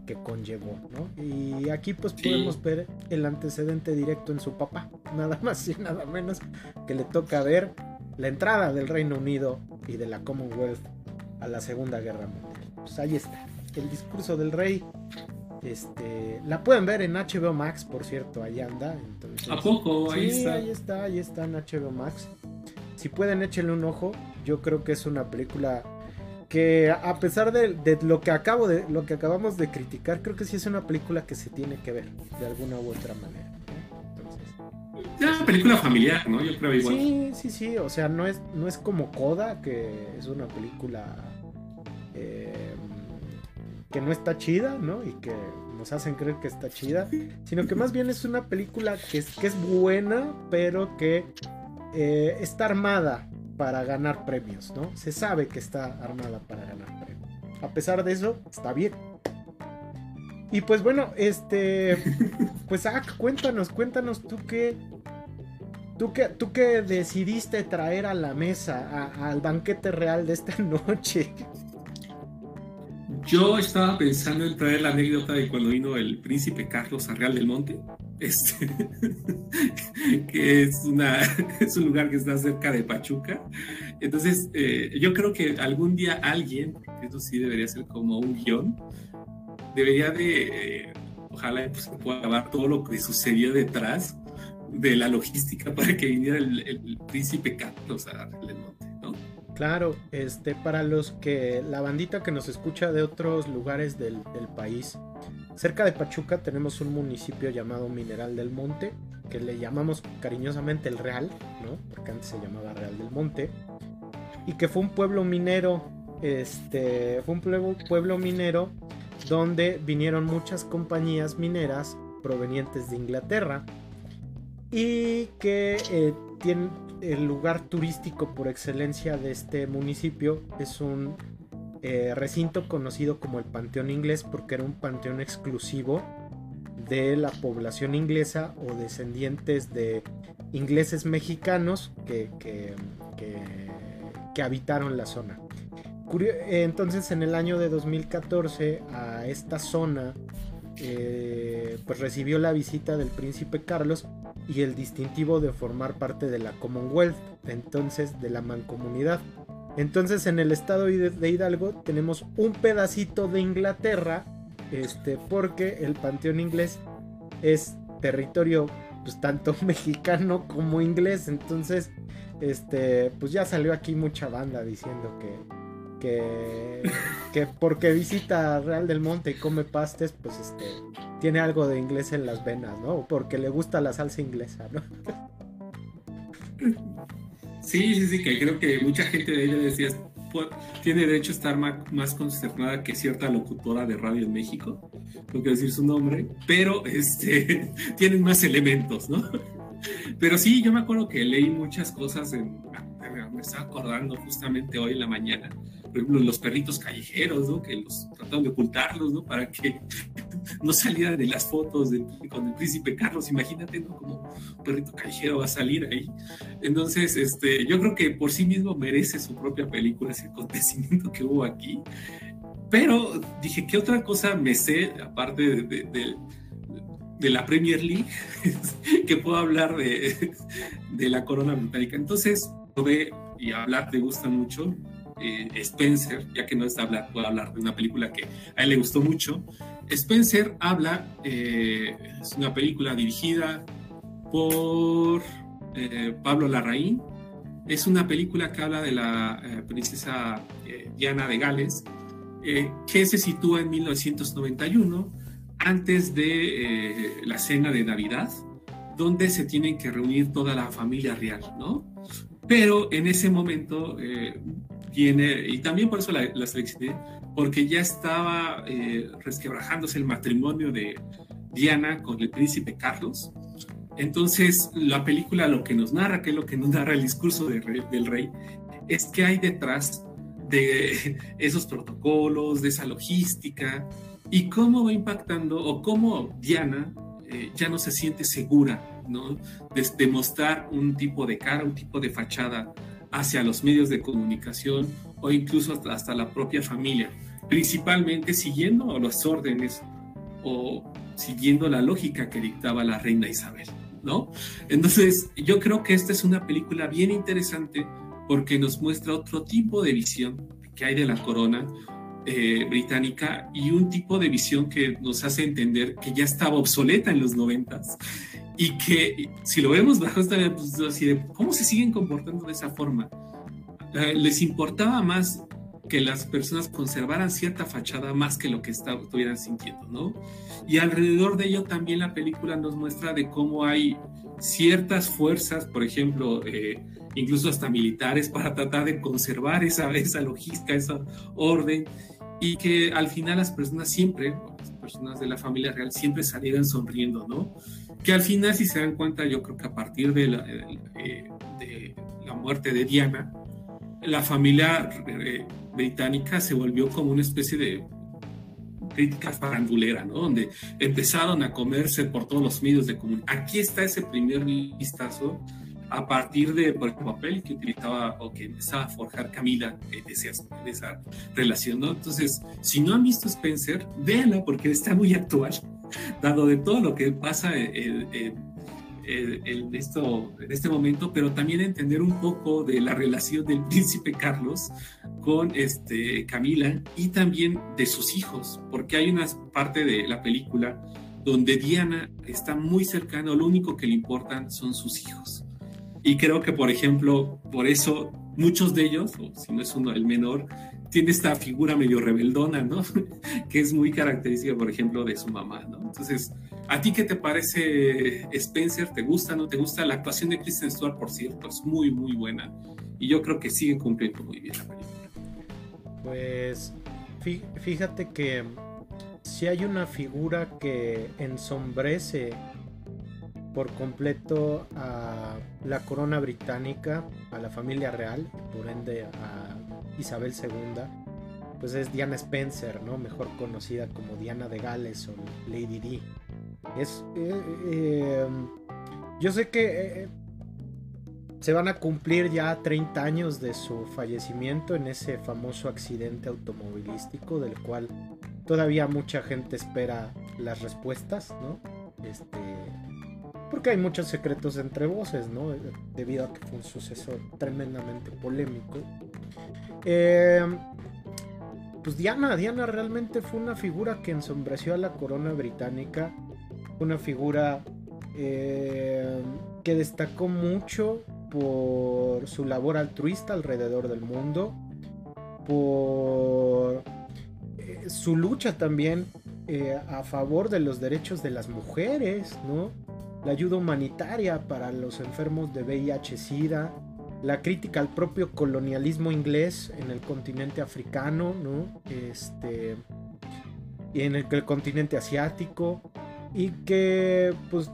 que conllevó, ¿no? Y aquí pues podemos ver el antecedente directo en su papá, nada más y nada menos que le toca ver la entrada del Reino Unido y de la Commonwealth a la Segunda Guerra Mundial. Pues ahí está, el discurso del rey. Este, la pueden ver en HBO Max, por cierto, ahí anda. Entonces, ¿A poco? Ahí está. Ahí está, ahí está en HBO Max. Si pueden, échenle un ojo. Yo creo que es una película que a pesar de, lo que acabo de lo que acabamos de criticar, creo que sí es una película que se tiene que ver de alguna u otra manera. es una película familiar, ¿no? Yo creo igual. Sí, sí, sí. O sea, no es, no es como Coda, que es una película eh, que no está chida, ¿no? Y que nos hacen creer que está chida. Sino que más bien es una película que es, buena, pero que eh, está armada para ganar premios, ¿no? Se sabe que está armada para ganar premios. A pesar de eso, está bien. Y pues bueno, este. Pues Ak, cuéntanos, cuéntanos tú qué. Tú que, tú decidiste traer a la mesa, al banquete real de esta *laughs* noche. Yo estaba pensando en traer la anécdota de cuando vino el príncipe Carlos a Real del Monte este, *laughs* que es, una, *laughs* un lugar que está cerca de Pachuca. Entonces, eh, yo creo que algún día alguien, esto sí debería ser como un guion, debería de, eh, ojalá pues, pueda grabar todo lo que sucedió detrás de la logística para que viniera el, príncipe Carlos a darle el monte. Claro, este, para los que, la bandita que nos escucha de otros lugares del, país, Cerca de Pachuca tenemos un municipio llamado Mineral del Monte, que le llamamos cariñosamente el Real, ¿no? Porque antes se llamaba Real del Monte. Y que fue un pueblo minero, este, fue un pueblo, minero donde vinieron muchas compañías mineras provenientes de Inglaterra y que eh, tiene el lugar turístico por excelencia de este municipio es un eh, recinto conocido como el Panteón Inglés porque era un panteón exclusivo de la población inglesa o descendientes de ingleses mexicanos que, que, habitaron la zona. Entonces en el año de 2014 a esta zona eh, pues recibió la visita del príncipe Carlos y el distintivo de formar parte de la Commonwealth, entonces de la mancomunidad. Entonces en el estado de Hidalgo tenemos un pedacito de Inglaterra este, porque el panteón inglés es territorio pues tanto *laughs* mexicano como inglés, entonces este, pues ya salió aquí mucha banda diciendo que que, que porque visita Real del Monte y come pastes, pues este tiene algo de inglés en las venas, ¿no? Porque le gusta la salsa inglesa, ¿no? Sí, sí, sí, que creo que mucha gente de ella decía, tiene derecho a estar más, consternada que cierta locutora de radio en México, no quiero decir su nombre, pero este, *laughs* tienen más elementos, ¿no? Pero sí, yo me acuerdo que leí muchas cosas, en, me estaba acordando justamente hoy en la mañana, por ejemplo, los perritos callejeros, ¿no? Que los trataron de ocultarlos, ¿no? Para que *laughs* no saliera de las fotos con el príncipe Carlos. Imagínate, ¿no? Como un perrito callejero va a salir ahí. Entonces, este, yo creo que por sí mismo merece su propia película ese acontecimiento que hubo aquí. Pero dije, ¿qué otra cosa me sé, aparte de, de, la Premier League, *laughs* que puedo hablar de, de la corona británica? Entonces, ve y hablar te gusta mucho eh, Spencer, ya que no está hablar, puedo hablar de una película que a él le gustó mucho. Spencer habla, eh, es una película dirigida por eh, Pablo Larraín. Es una película que habla de la princesa Diana de Gales, que se sitúa en 1991, antes de la cena de Navidad, donde se tienen que reunir toda la familia real, ¿no? Pero en ese momento y también por eso la, seleccioné, porque ya estaba eh, resquebrajándose el matrimonio de Diana con el príncipe Carlos. Entonces, la película lo que nos narra, que es lo que nos narra el discurso del rey, es que hay detrás de *laughs* esos protocolos, de esa logística, y cómo va impactando o cómo Diana eh, ya no se siente segura, ¿no? De, de, mostrar un tipo de cara, un tipo de fachada hacia los medios de comunicación o incluso hasta, la propia familia, principalmente siguiendo los órdenes o siguiendo la lógica que dictaba la reina Isabel, ¿no? Entonces, yo creo que esta es una película bien interesante porque nos muestra otro tipo de visión que hay de la corona eh, británica y un tipo de visión que nos hace entender que ya estaba obsoleta en los noventas y que si lo vemos bajo esta pues, de cómo se siguen comportando de esa forma, eh, les importaba más que las personas conservaran cierta fachada más que lo que estuvieran sintiendo, ¿no? Y alrededor de ello también la película nos muestra de cómo hay ciertas fuerzas, por ejemplo, eh, incluso hasta militares, *laughs* para tratar de conservar esa, esa logística, esa orden, y que al final las personas siempre, las personas de la familia real, siempre salieran sonriendo, ¿no? Que al final, si se dan cuenta, yo creo que a partir de la, eh, muerte de Diana, la familia eh, británica se volvió como una especie de crítica farandulera, ¿no? Donde empezaron a comerse por todos los medios de comunicación. Aquí está ese primer vistazo a partir de por el papel que utilizaba o que empezaba a forjar Camila de, de esa relación, ¿no? Entonces, si no han visto Spencer, véanla porque está muy actual dado de todo lo que pasa en, esto, en este momento, pero también entender un poco de la relación del príncipe Carlos con este, Camila y también de sus hijos, porque hay una parte de la película donde Diana está muy cercana, lo único que le importan son sus hijos. Y creo que, por ejemplo, por eso muchos de ellos, o si no es uno el menor, tiene esta figura medio rebeldona, ¿no? *laughs* que es muy característica, por ejemplo, de su mamá, ¿no? Entonces, ¿a ti qué te parece Spencer? ¿Te gusta, no te gusta? La actuación de Kristen Stewart, por cierto, es muy, muy buena. Y yo creo que sigue cumpliendo muy bien la película. Pues, fíjate que si hay una figura que ensombrece por completo a la corona británica, a la familia real, por ende a Isabel II, pues es Diana Spencer, ¿no? Mejor conocida como Diana de Gales o Lady Di. Es, eh, eh, yo sé que eh, se van a cumplir ya 30 años de su fallecimiento en ese famoso accidente automovilístico del cual todavía mucha gente espera las respuestas, ¿no? Este, porque hay muchos secretos entre voces, ¿no? Debido a que fue un suceso tremendamente polémico. Eh, pues Diana, Diana realmente fue una figura que ensombreció a la corona británica, una figura eh, que destacó mucho por su labor altruista alrededor del mundo, por eh, su lucha también eh, a favor de los derechos de las mujeres, ¿no? La ayuda humanitaria para los enfermos de VIH-Sida, la crítica al propio colonialismo inglés en el continente africano, ¿no? Este, y en el, continente asiático, y que pues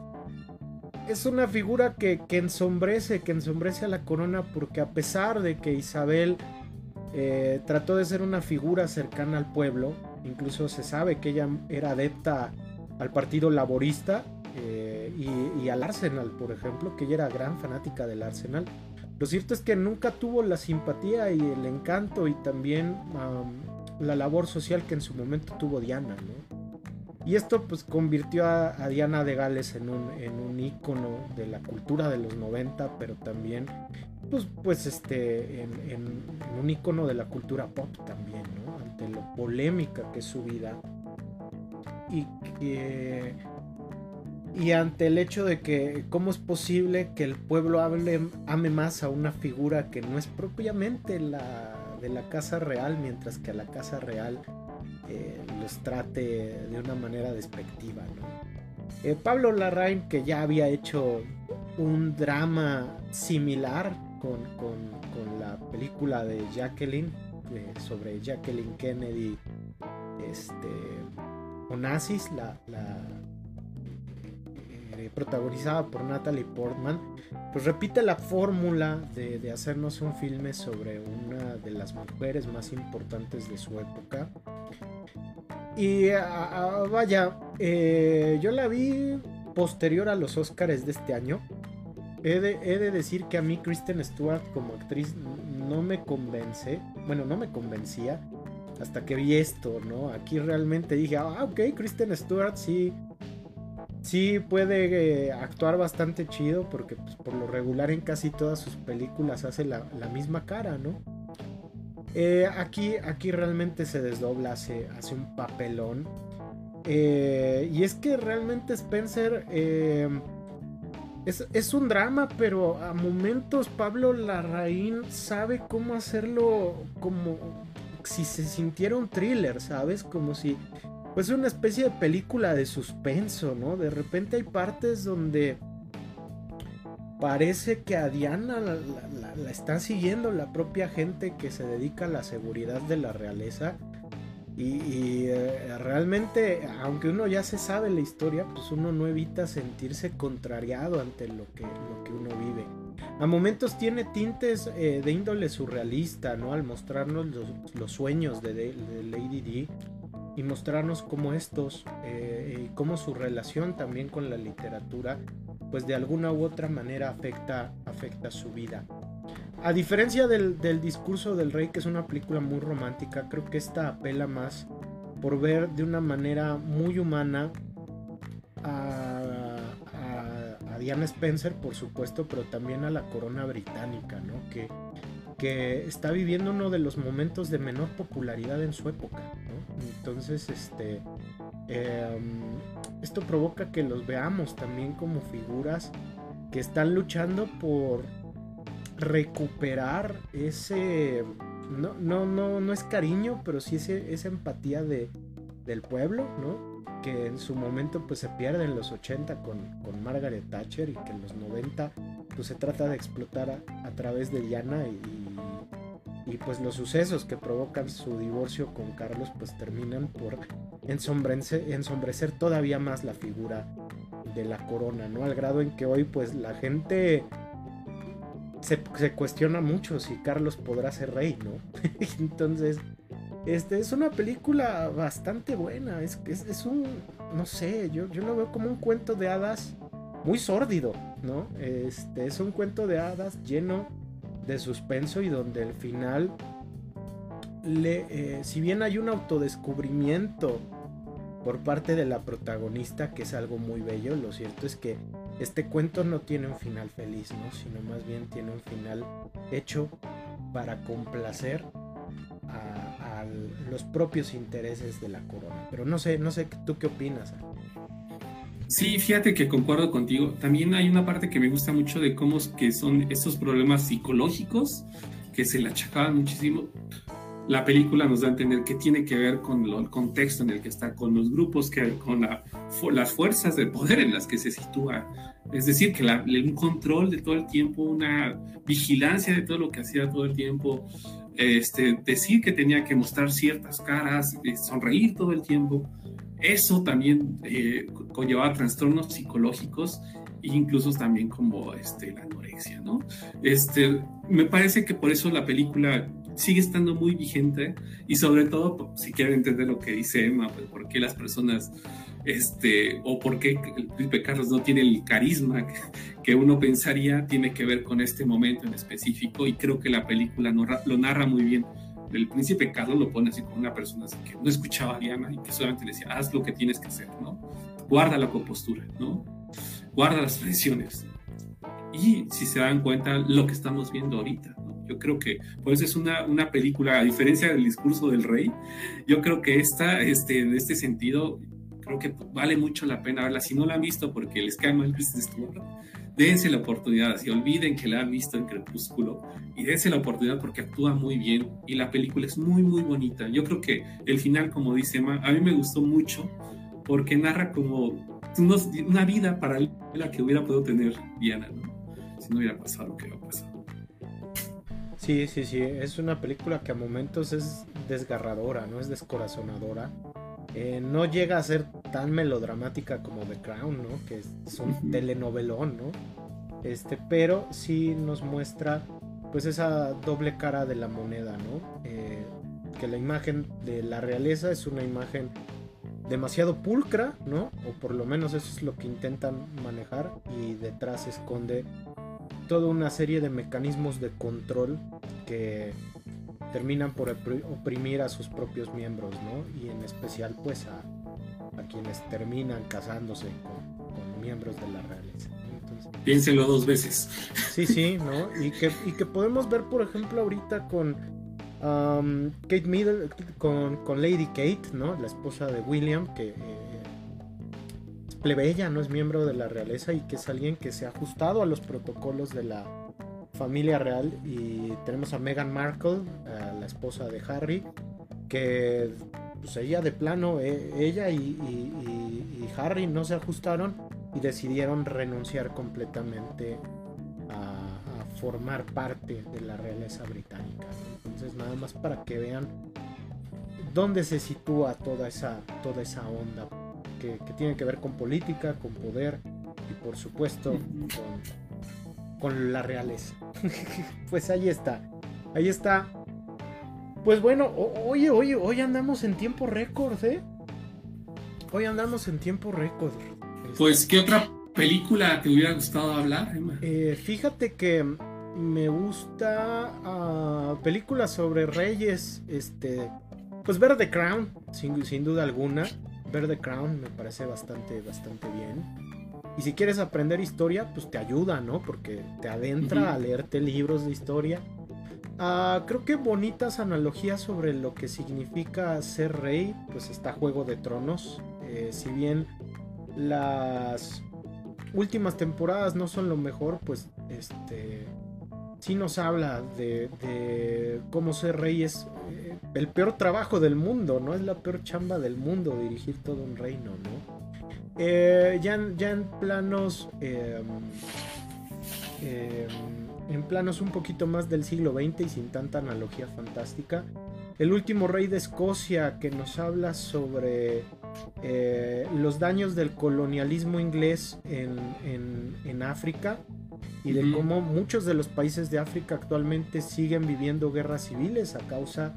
es una figura que, ensombrece, que ensombrece a la corona porque a pesar de que Isabel eh, trató de ser una figura cercana al pueblo, incluso se sabe que ella era adepta al partido laborista eh, y, al Arsenal, por ejemplo, que ella era gran fanática del Arsenal. Lo cierto es que nunca tuvo la simpatía y el encanto y también la labor social que en su momento tuvo Diana, ¿no? Y esto pues convirtió a, Diana de Gales en un, en un ícono de la cultura de los 90, pero también pues, pues este, en, un ícono de la cultura pop también, ¿no? Ante lo polémica que es su vida. Y que... Y ante el hecho de que cómo es posible que el pueblo hable, ame más a una figura que no es propiamente la de la casa real, mientras que a la casa real eh, los trate de una manera despectiva. Eh, Pablo Larraín, que ya había hecho un drama similar con, la película de Jacqueline, eh, sobre Jacqueline Kennedy este, Onassis, la, la protagonizada por Natalie Portman, pues repite la fórmula de, de, hacernos un filme sobre una de las mujeres más importantes de su época, y vaya, eh, yo la vi posterior a los Oscars de este año. He de, decir que a mí Kristen Stewart como actriz no me convence. Bueno, no me convencía hasta que vi esto, ¿no? Aquí realmente dije, ah, ok, Kristen Stewart sí, sí puede eh, actuar bastante chido porque pues, por lo regular en casi todas sus películas hace la, misma cara, ¿no? Eh, aquí, aquí realmente se desdobla, hace, hace un papelón. Eh, y es que realmente Spencer eh, es, un drama, pero a momentos Pablo Larraín sabe cómo hacerlo como si se sintiera un thriller, ¿sabes? Como si pues una especie de película de suspenso, ¿no? De repente hay partes donde parece que a Diana la, está siguiendo la propia gente que se dedica a la seguridad de la realeza. Y, eh, realmente, aunque uno ya se sabe la historia, pues uno no evita sentirse contrariado ante lo que, lo que uno vive. A momentos tiene tintes eh, de índole surrealista, ¿no? Al mostrarnos los, sueños de, Lady D y mostrarnos cómo estos, eh, cómo su relación también con la literatura pues de alguna u otra manera afecta, afecta su vida. A diferencia del, discurso del rey, que es una película muy romántica, creo que esta apela más por ver de una manera muy humana a, Diana Spencer, por supuesto, pero también a la corona británica, ¿no? Que, que está viviendo uno de los momentos de menor popularidad en su época, Entonces, este, Em, esto provoca que los veamos también como figuras que están luchando por recuperar ese no no no no es cariño pero sí ese, esa empatía de, del pueblo no que en su momento pues se pierde en los 80 con, con Margaret Thatcher y que en los 90 pues se trata de explotar a, través de Diana y, y pues los sucesos que provocan su divorcio con Carlos pues terminan por ensombrecer, ensombrecer todavía más la figura de la corona, ¿no? Al grado en que hoy pues la gente se, cuestiona mucho si Carlos podrá ser rey, ¿no? *laughs* Entonces, este es una película bastante buena, es, es, es un, no sé, yo, yo lo veo como un cuento de hadas muy sórdido, ¿no? Este es un cuento de hadas lleno de suspenso y donde el final, le, eh, si bien hay un autodescubrimiento por parte de la protagonista, que es algo muy bello, lo cierto es que este cuento no tiene un final feliz, ¿no? sino más bien tiene un final hecho para complacer los propios intereses de la corona. Pero no sé, no sé tú qué opinas. Sí, fíjate que concuerdo contigo. También hay una parte que me gusta mucho de cómo que son estos problemas psicológicos que se le achacaban muchísimo. La película nos da a entender que tiene que ver con el contexto en el que está, con los grupos, que, con las fuerzas de poder en las que se sitúa. Es decir, que un control de todo el tiempo, una vigilancia de todo lo que hacía todo el tiempo, este, decir que tenía que mostrar ciertas caras, eh, sonreír todo el tiempo eso también eh, conlleva trastornos psicológicos e incluso también como este, la anorexia, ¿no? Este, me parece que por eso la película sigue estando muy vigente y sobre todo si quieren entender lo que dice Emma, pues, por qué las personas, este, o por qué el príncipe Carlos no tiene el carisma que, uno pensaría, tiene que ver con este momento en específico y creo que la película lo narra muy bien el príncipe Carlos lo pone así como una persona así que no escuchaba a Diana y que solamente le decía, haz lo que tienes que hacer, ¿no? Guarda la compostura, ¿no? Guarda las presiones. Y si se dan cuenta, lo que estamos viendo ahorita, ¿no? Yo creo que, pues es una, una película, a diferencia del discurso del rey, yo creo que esta, este, en este sentido, creo que vale mucho la pena verla. Si no la han visto porque les cae mal Kristen Stewart, dense la oportunidad, así olviden que la han visto en Crepúsculo y dense la oportunidad porque actúa muy bien y la película es muy muy bonita. Yo creo que el final, como dice Emma, a mí me gustó mucho porque narra como una vida paralela que hubiera podido tener Diana, Si no hubiera pasado lo que ha pasado. Sí, sí, sí, es una película que a momentos es desgarradora, ¿no? Es descorazonadora. Eh, no llega a ser tan melodramática como The Crown, ¿no? Que es un telenovelón, ¿no? Este, pero sí nos muestra pues esa doble cara de la moneda, ¿no? Eh, que la imagen de la realeza es una imagen demasiado pulcra, ¿no? O por lo menos eso es lo que intentan manejar y detrás se esconde toda una serie de mecanismos de control que terminan por oprimir a sus propios miembros, ¿no? Y en especial pues a, quienes terminan casándose con, miembros de la realeza. Piénselo dos veces. Sí, sí, ¿no? Y que, que podemos ver, por ejemplo, ahorita con um, Kate Middle, con, con, Lady Kate, ¿no? La esposa de William, que eh, es plebeya, no es miembro de la realeza y que es alguien que se ha ajustado a los protocolos de la familia real y tenemos a Meghan Markle, la esposa de Harry, que pues ella de plano, e, ella y, Harry no se ajustaron y decidieron renunciar completamente a, formar parte de la realeza británica. Entonces nada más para que vean dónde se sitúa toda esa, toda esa onda que, que tiene que ver con política, con poder y por supuesto con con la realeza. *laughs* pues ahí está. Ahí está. Pues bueno, oye, oye, hoy andamos en tiempo récord, ¿eh? Hoy andamos en tiempo récord. Pues, ¿qué otra película te hubiera gustado hablar, Emma? Eh, fíjate que me gusta uh, películas sobre reyes. Este, pues ver The Crown, sin, sin duda alguna. Ver The Crown me parece bastante, bastante bien. Y si quieres aprender historia, pues te ayuda, ¿no? Porque te adentra a leerte libros de historia. Ah, creo que bonitas analogías sobre lo que significa ser rey, pues está Juego de Tronos. Eh, si bien las últimas temporadas no son lo mejor, pues este sí nos habla de, cómo ser rey es eh, el peor trabajo del mundo, ¿no? Es la peor chamba del mundo dirigir todo un reino, ¿no? Eh, ya, ya, en planos. Em, em, en planos un poquito más del siglo XX y sin tanta analogía fantástica. El último rey de Escocia que nos habla sobre eh, los daños del colonialismo inglés en, en, África y de cómo muchos de los países de África actualmente siguen viviendo guerras civiles a causa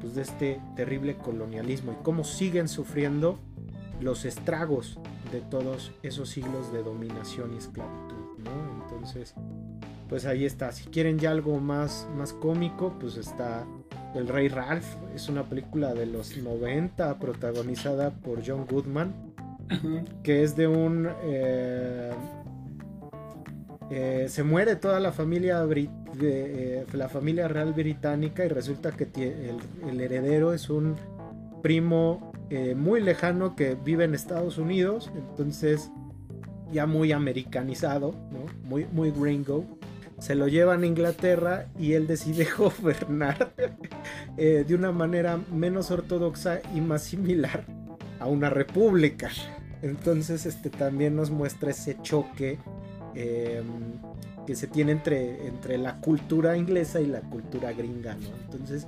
pues, de este terrible colonialismo y cómo siguen sufriendo los estragos de todos esos siglos de dominación y esclavitud, ¿no? Entonces, pues ahí está. Si quieren ya algo más, más cómico, pues está El Rey Ralph. Es una película de los 90 protagonizada por John Goodman, que es de un... Eh, eh, se muere toda la familia eh, la familia real británica y resulta que el, el heredero es un primo eh, muy lejano que vive en Estados Unidos, entonces ya muy americanizado, ¿no? muy, muy gringo. Se lo llevan a Inglaterra y él decide *laughs* gobernar eh, de una manera menos ortodoxa y más similar a una república. Entonces este también nos muestra ese choque em, que se tiene entre, entre la cultura inglesa y la cultura gringa, ¿no? Entonces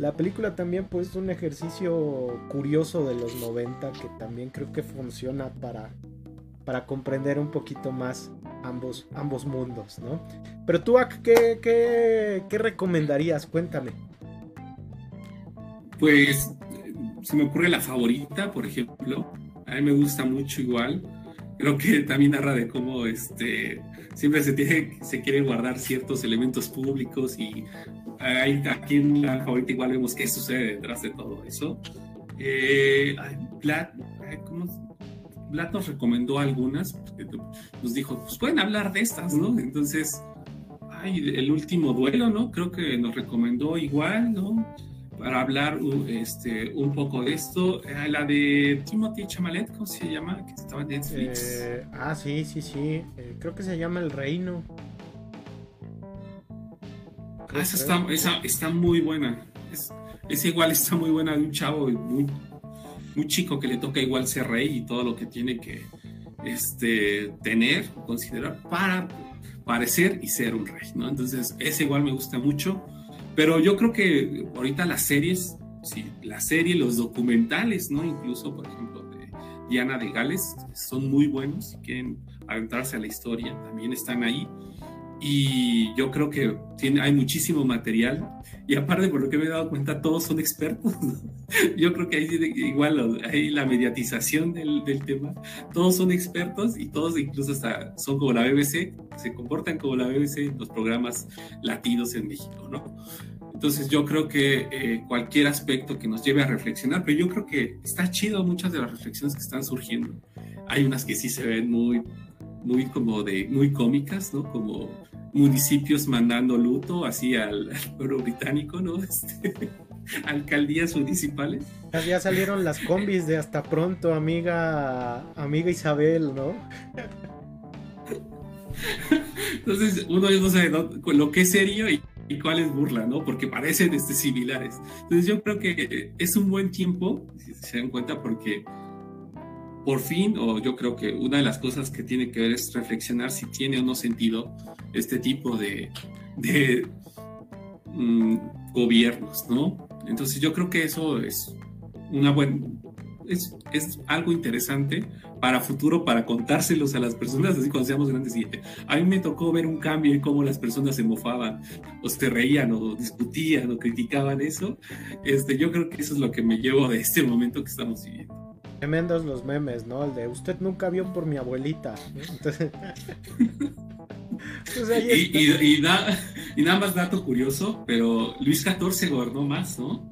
la película también pues es un ejercicio curioso de los 90 que también creo que funciona para, para comprender un poquito más ambos, ambos mundos, ¿no? Pero tú, ¿qué, qué, qué recomendarías? Cuéntame. Pues se me ocurre la favorita, por ejemplo. A mí me gusta mucho igual. Creo que también narra de cómo este, siempre se, tiene, se quieren guardar ciertos elementos públicos y hay, aquí en la favorita igual vemos qué sucede detrás de todo eso. Eh, Vlad, nos recomendó algunas, nos dijo, pues pueden hablar de estas, ¿no? Entonces, ay, el último duelo, ¿no? Creo que nos recomendó igual, ¿no? Para hablar este, un poco de esto. Eh, la de Timothy Chamalet, ¿cómo se llama? Que estaba en Netflix. Eh, ah, sí, sí, sí. Eh, creo que se llama El Reino. Ah, esa está, esa está, muy buena. Es, igual, está muy buena de un chavo muy, muy chico que le toca igual ser rey y todo lo que tiene que este, tener, considerar para parecer y ser un rey, ¿no? Entonces, ese igual me gusta mucho. Pero yo creo que ahorita las series, sí, la serie, los documentales, ¿no? Incluso, por ejemplo, de Diana de Gales, son muy buenos. Si quieren aventarse a la historia, también están ahí. Y yo creo que tiene, hay muchísimo material. Y aparte, por lo que me he dado cuenta, todos son expertos. *laughs* Yo creo que ahí igual hay la mediatización del, del, tema. Todos son expertos y todos incluso hasta son como la BBC, se comportan como la BBC en los programas latinos en México, ¿no? Entonces yo creo que eh, cualquier aspecto que nos lleve a reflexionar, pero yo creo que está chido muchas de las reflexiones que están surgiendo. Hay unas que sí se ven muy, muy como de, muy cómicas, ¿no? Como municipios mandando luto así al, *laughs* pueblo británico, ¿no? *laughs* Este, alcaldías municipales. Ya salieron las combis de hasta pronto, amiga, amiga Isabel, ¿no? Entonces uno no sabe lo que es serio y, cuál es burla, ¿no? Porque parecen este, similares. Entonces yo creo que es un buen tiempo, si se dan cuenta, porque por fin, o yo creo que una de las cosas que tiene que ver es reflexionar si tiene o no sentido este tipo de, mm, gobiernos, ¿no? Entonces yo creo que eso es una buena, es, algo interesante para futuro, para contárselos a las personas, así cuando seamos grandes. Y a mí me tocó ver un cambio en cómo las personas se mofaban, o se reían, o discutían, o criticaban eso. Este, yo creo que eso es lo que me llevo de este momento que estamos viviendo. Tremendos los memes, ¿no? El de usted nunca vio por mi abuelita. Entonces... *laughs* *laughs* Pues y, nada más dato curioso, pero Luis XIV gobernó más, ¿no?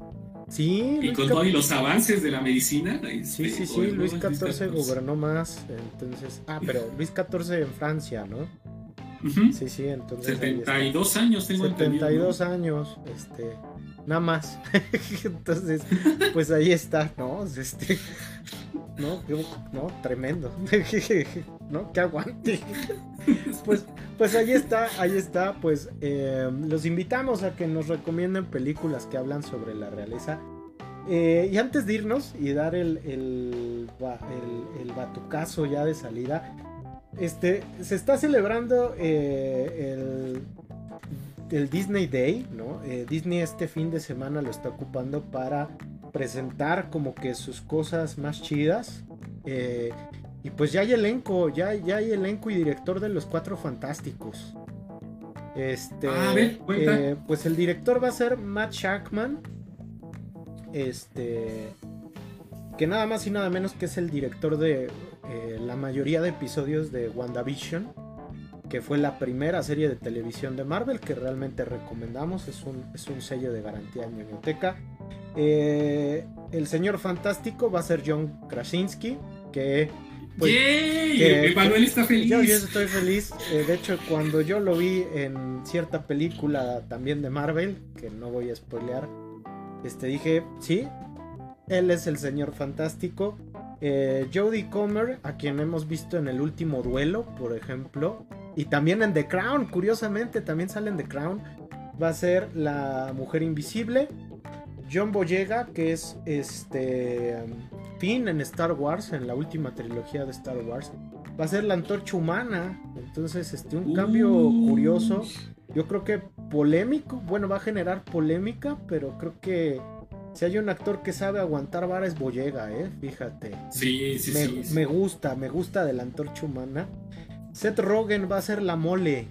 Sí. Y con todos los avances de la medicina. Sí, este, sí, sí, Luis XIV gobernó más. Entonces, ah, pero Luis XIV en Francia, ¿no? Sí, sí, entonces. 72 años tengo 72 años, este, nada más. *laughs* entonces, pues ahí está, ¿no? Este, no, no, tremendo. *laughs* ¿No? Que aguante. Pues, pues ahí está, ahí está. Pues eh, los invitamos a que nos recomienden películas que hablan sobre la realeza. Eh, y antes de irnos y dar el, el, el, el batucazo ya de salida, este, se está celebrando eh, el, el, Disney Day, ¿no? Eh, Disney este fin de semana lo está ocupando para presentar como que sus cosas más chidas. Eh, y pues ya hay elenco, ya, ya hay elenco y director de los Cuatro Fantásticos. Este, pues el director va a ser Matt Shackman. Este, que nada más y nada menos que es el director de eh, la mayoría de episodios de WandaVision, que fue la primera serie de televisión de Marvel que realmente recomendamos, es un, es un sello de garantía en biblioteca. Eh, el señor fantástico va a ser John Krasinski, que... Pues, está feliz. Yo, estoy feliz. Eh, de hecho, cuando yo lo vi en cierta película también de Marvel, que no voy a spoilear, este, dije, sí, él es el señor fantástico. Eh, Jodie Comer, a quien hemos visto en el último duelo, por ejemplo, y también en The Crown, curiosamente, también sale en The Crown, va a ser la mujer invisible. John Boyega, que es este Finn en Star Wars, en la última trilogía de Star Wars, va a ser la antorcha humana. Entonces, este, un cambio curioso. Yo creo que polémico. Bueno, va a generar polémica, pero creo que si hay un actor que sabe aguantar vara es Boyega, ¿eh? Fíjate. Sí, sí, me, sí, Me gusta, me gusta de la antorcha humana. Seth Rogen va a ser la mole.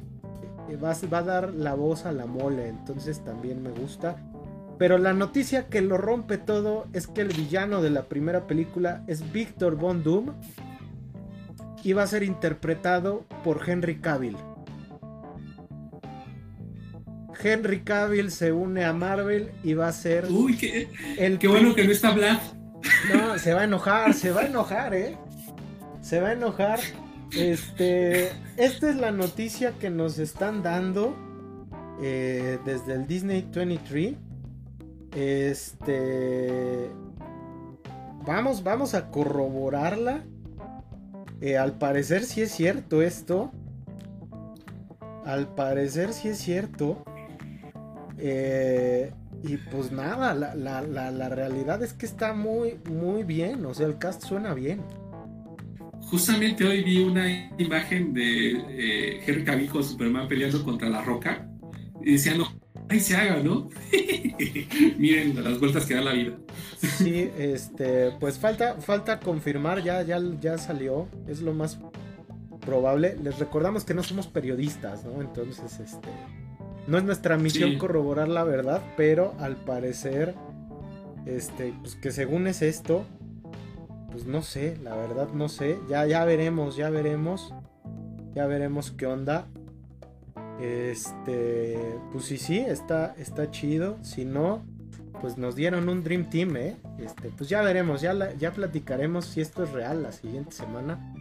Va, va a dar la voz a la mole. Entonces también me gusta. Pero la noticia que lo rompe todo es que el villano de la primera película es Victor Von Doom y va a ser interpretado por Henry Cavill. Henry Cavill se une a Marvel y va a ser. Uy, qué, el qué bueno que no está Black. No, se va a enojar, se va a enojar, ¿eh? Se va a enojar. Este, esta es la noticia que nos están dando eh, desde el Disney 23. Este. Vamos, vamos a corroborarla. Eh, al parecer sí es cierto esto. Al parecer sí es cierto. Eh, y pues nada, la, la, la, realidad es que está muy, muy bien. O sea, el cast suena bien. Justamente hoy vi una imagen de eh, Henry Cavill con Superman peleando contra la roca. Y decía, no, ahí se haga, ¿no? *laughs* Miren las vueltas que da la vida. sí, este, pues falta, falta confirmar, ya, ya, ya salió, es lo más probable. Les recordamos que no somos periodistas, ¿no? Entonces, este, no es nuestra misión corroborar la verdad, pero al parecer, este, pues que según es esto, pues no sé, la verdad no sé, ya, ya veremos, ya veremos, ya veremos qué onda. Este, pues sí, sí, está, está chido. Si no, pues nos dieron un Dream Team, ¿eh? Este, pues ya veremos, ya, ya platicaremos si esto es real la siguiente semana.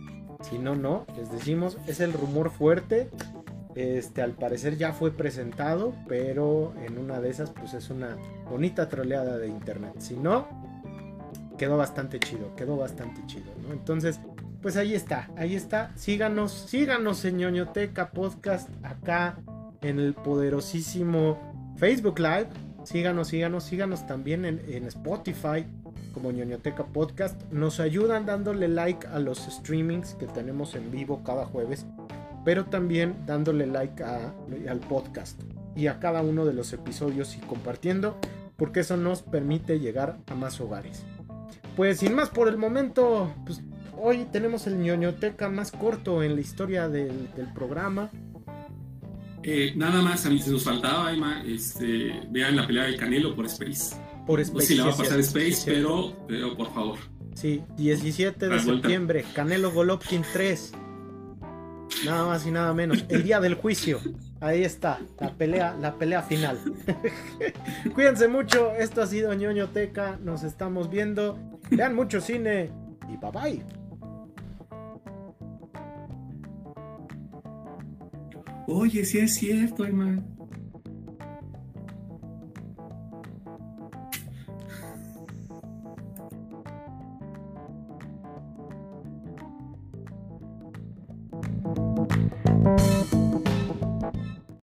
Si no, no, les decimos, es el rumor fuerte. Este, al parecer ya fue presentado, pero en una de esas, pues es una bonita troleada de internet. Si no, quedó bastante chido, quedó bastante chido. Entonces, pues ahí está, ahí está. Síganos, síganos en ñoñoteca podcast acá en el poderosísimo Facebook Live. Síganos, síganos, síganos también en, Spotify como ñoñoteca podcast. Nos ayudan dándole like a los streamings que tenemos en vivo cada jueves, pero también dándole like al podcast y a cada uno de los episodios y compartiendo, porque eso nos permite llegar a más hogares. Pues sin más por el momento, pues hoy tenemos el ñoñoteca más corto en la historia del, programa. Eh, nada más, a mí se nos faltaba, Emma, este, vean la pelea del Canelo por Space. Por Space. No sé si la va a pasar Space, pero, pero por favor. Sí, 17 de septiembre, Canelo Golovkin 3. Nada más y nada menos. El día del juicio. Ahí está, la pelea, la pelea final. *laughs* Cuídense mucho. Esto ha sido ñoñoteca. Nos estamos viendo. Vean mucho cine. Y bye bye. Oye, sí es cierto, hermano.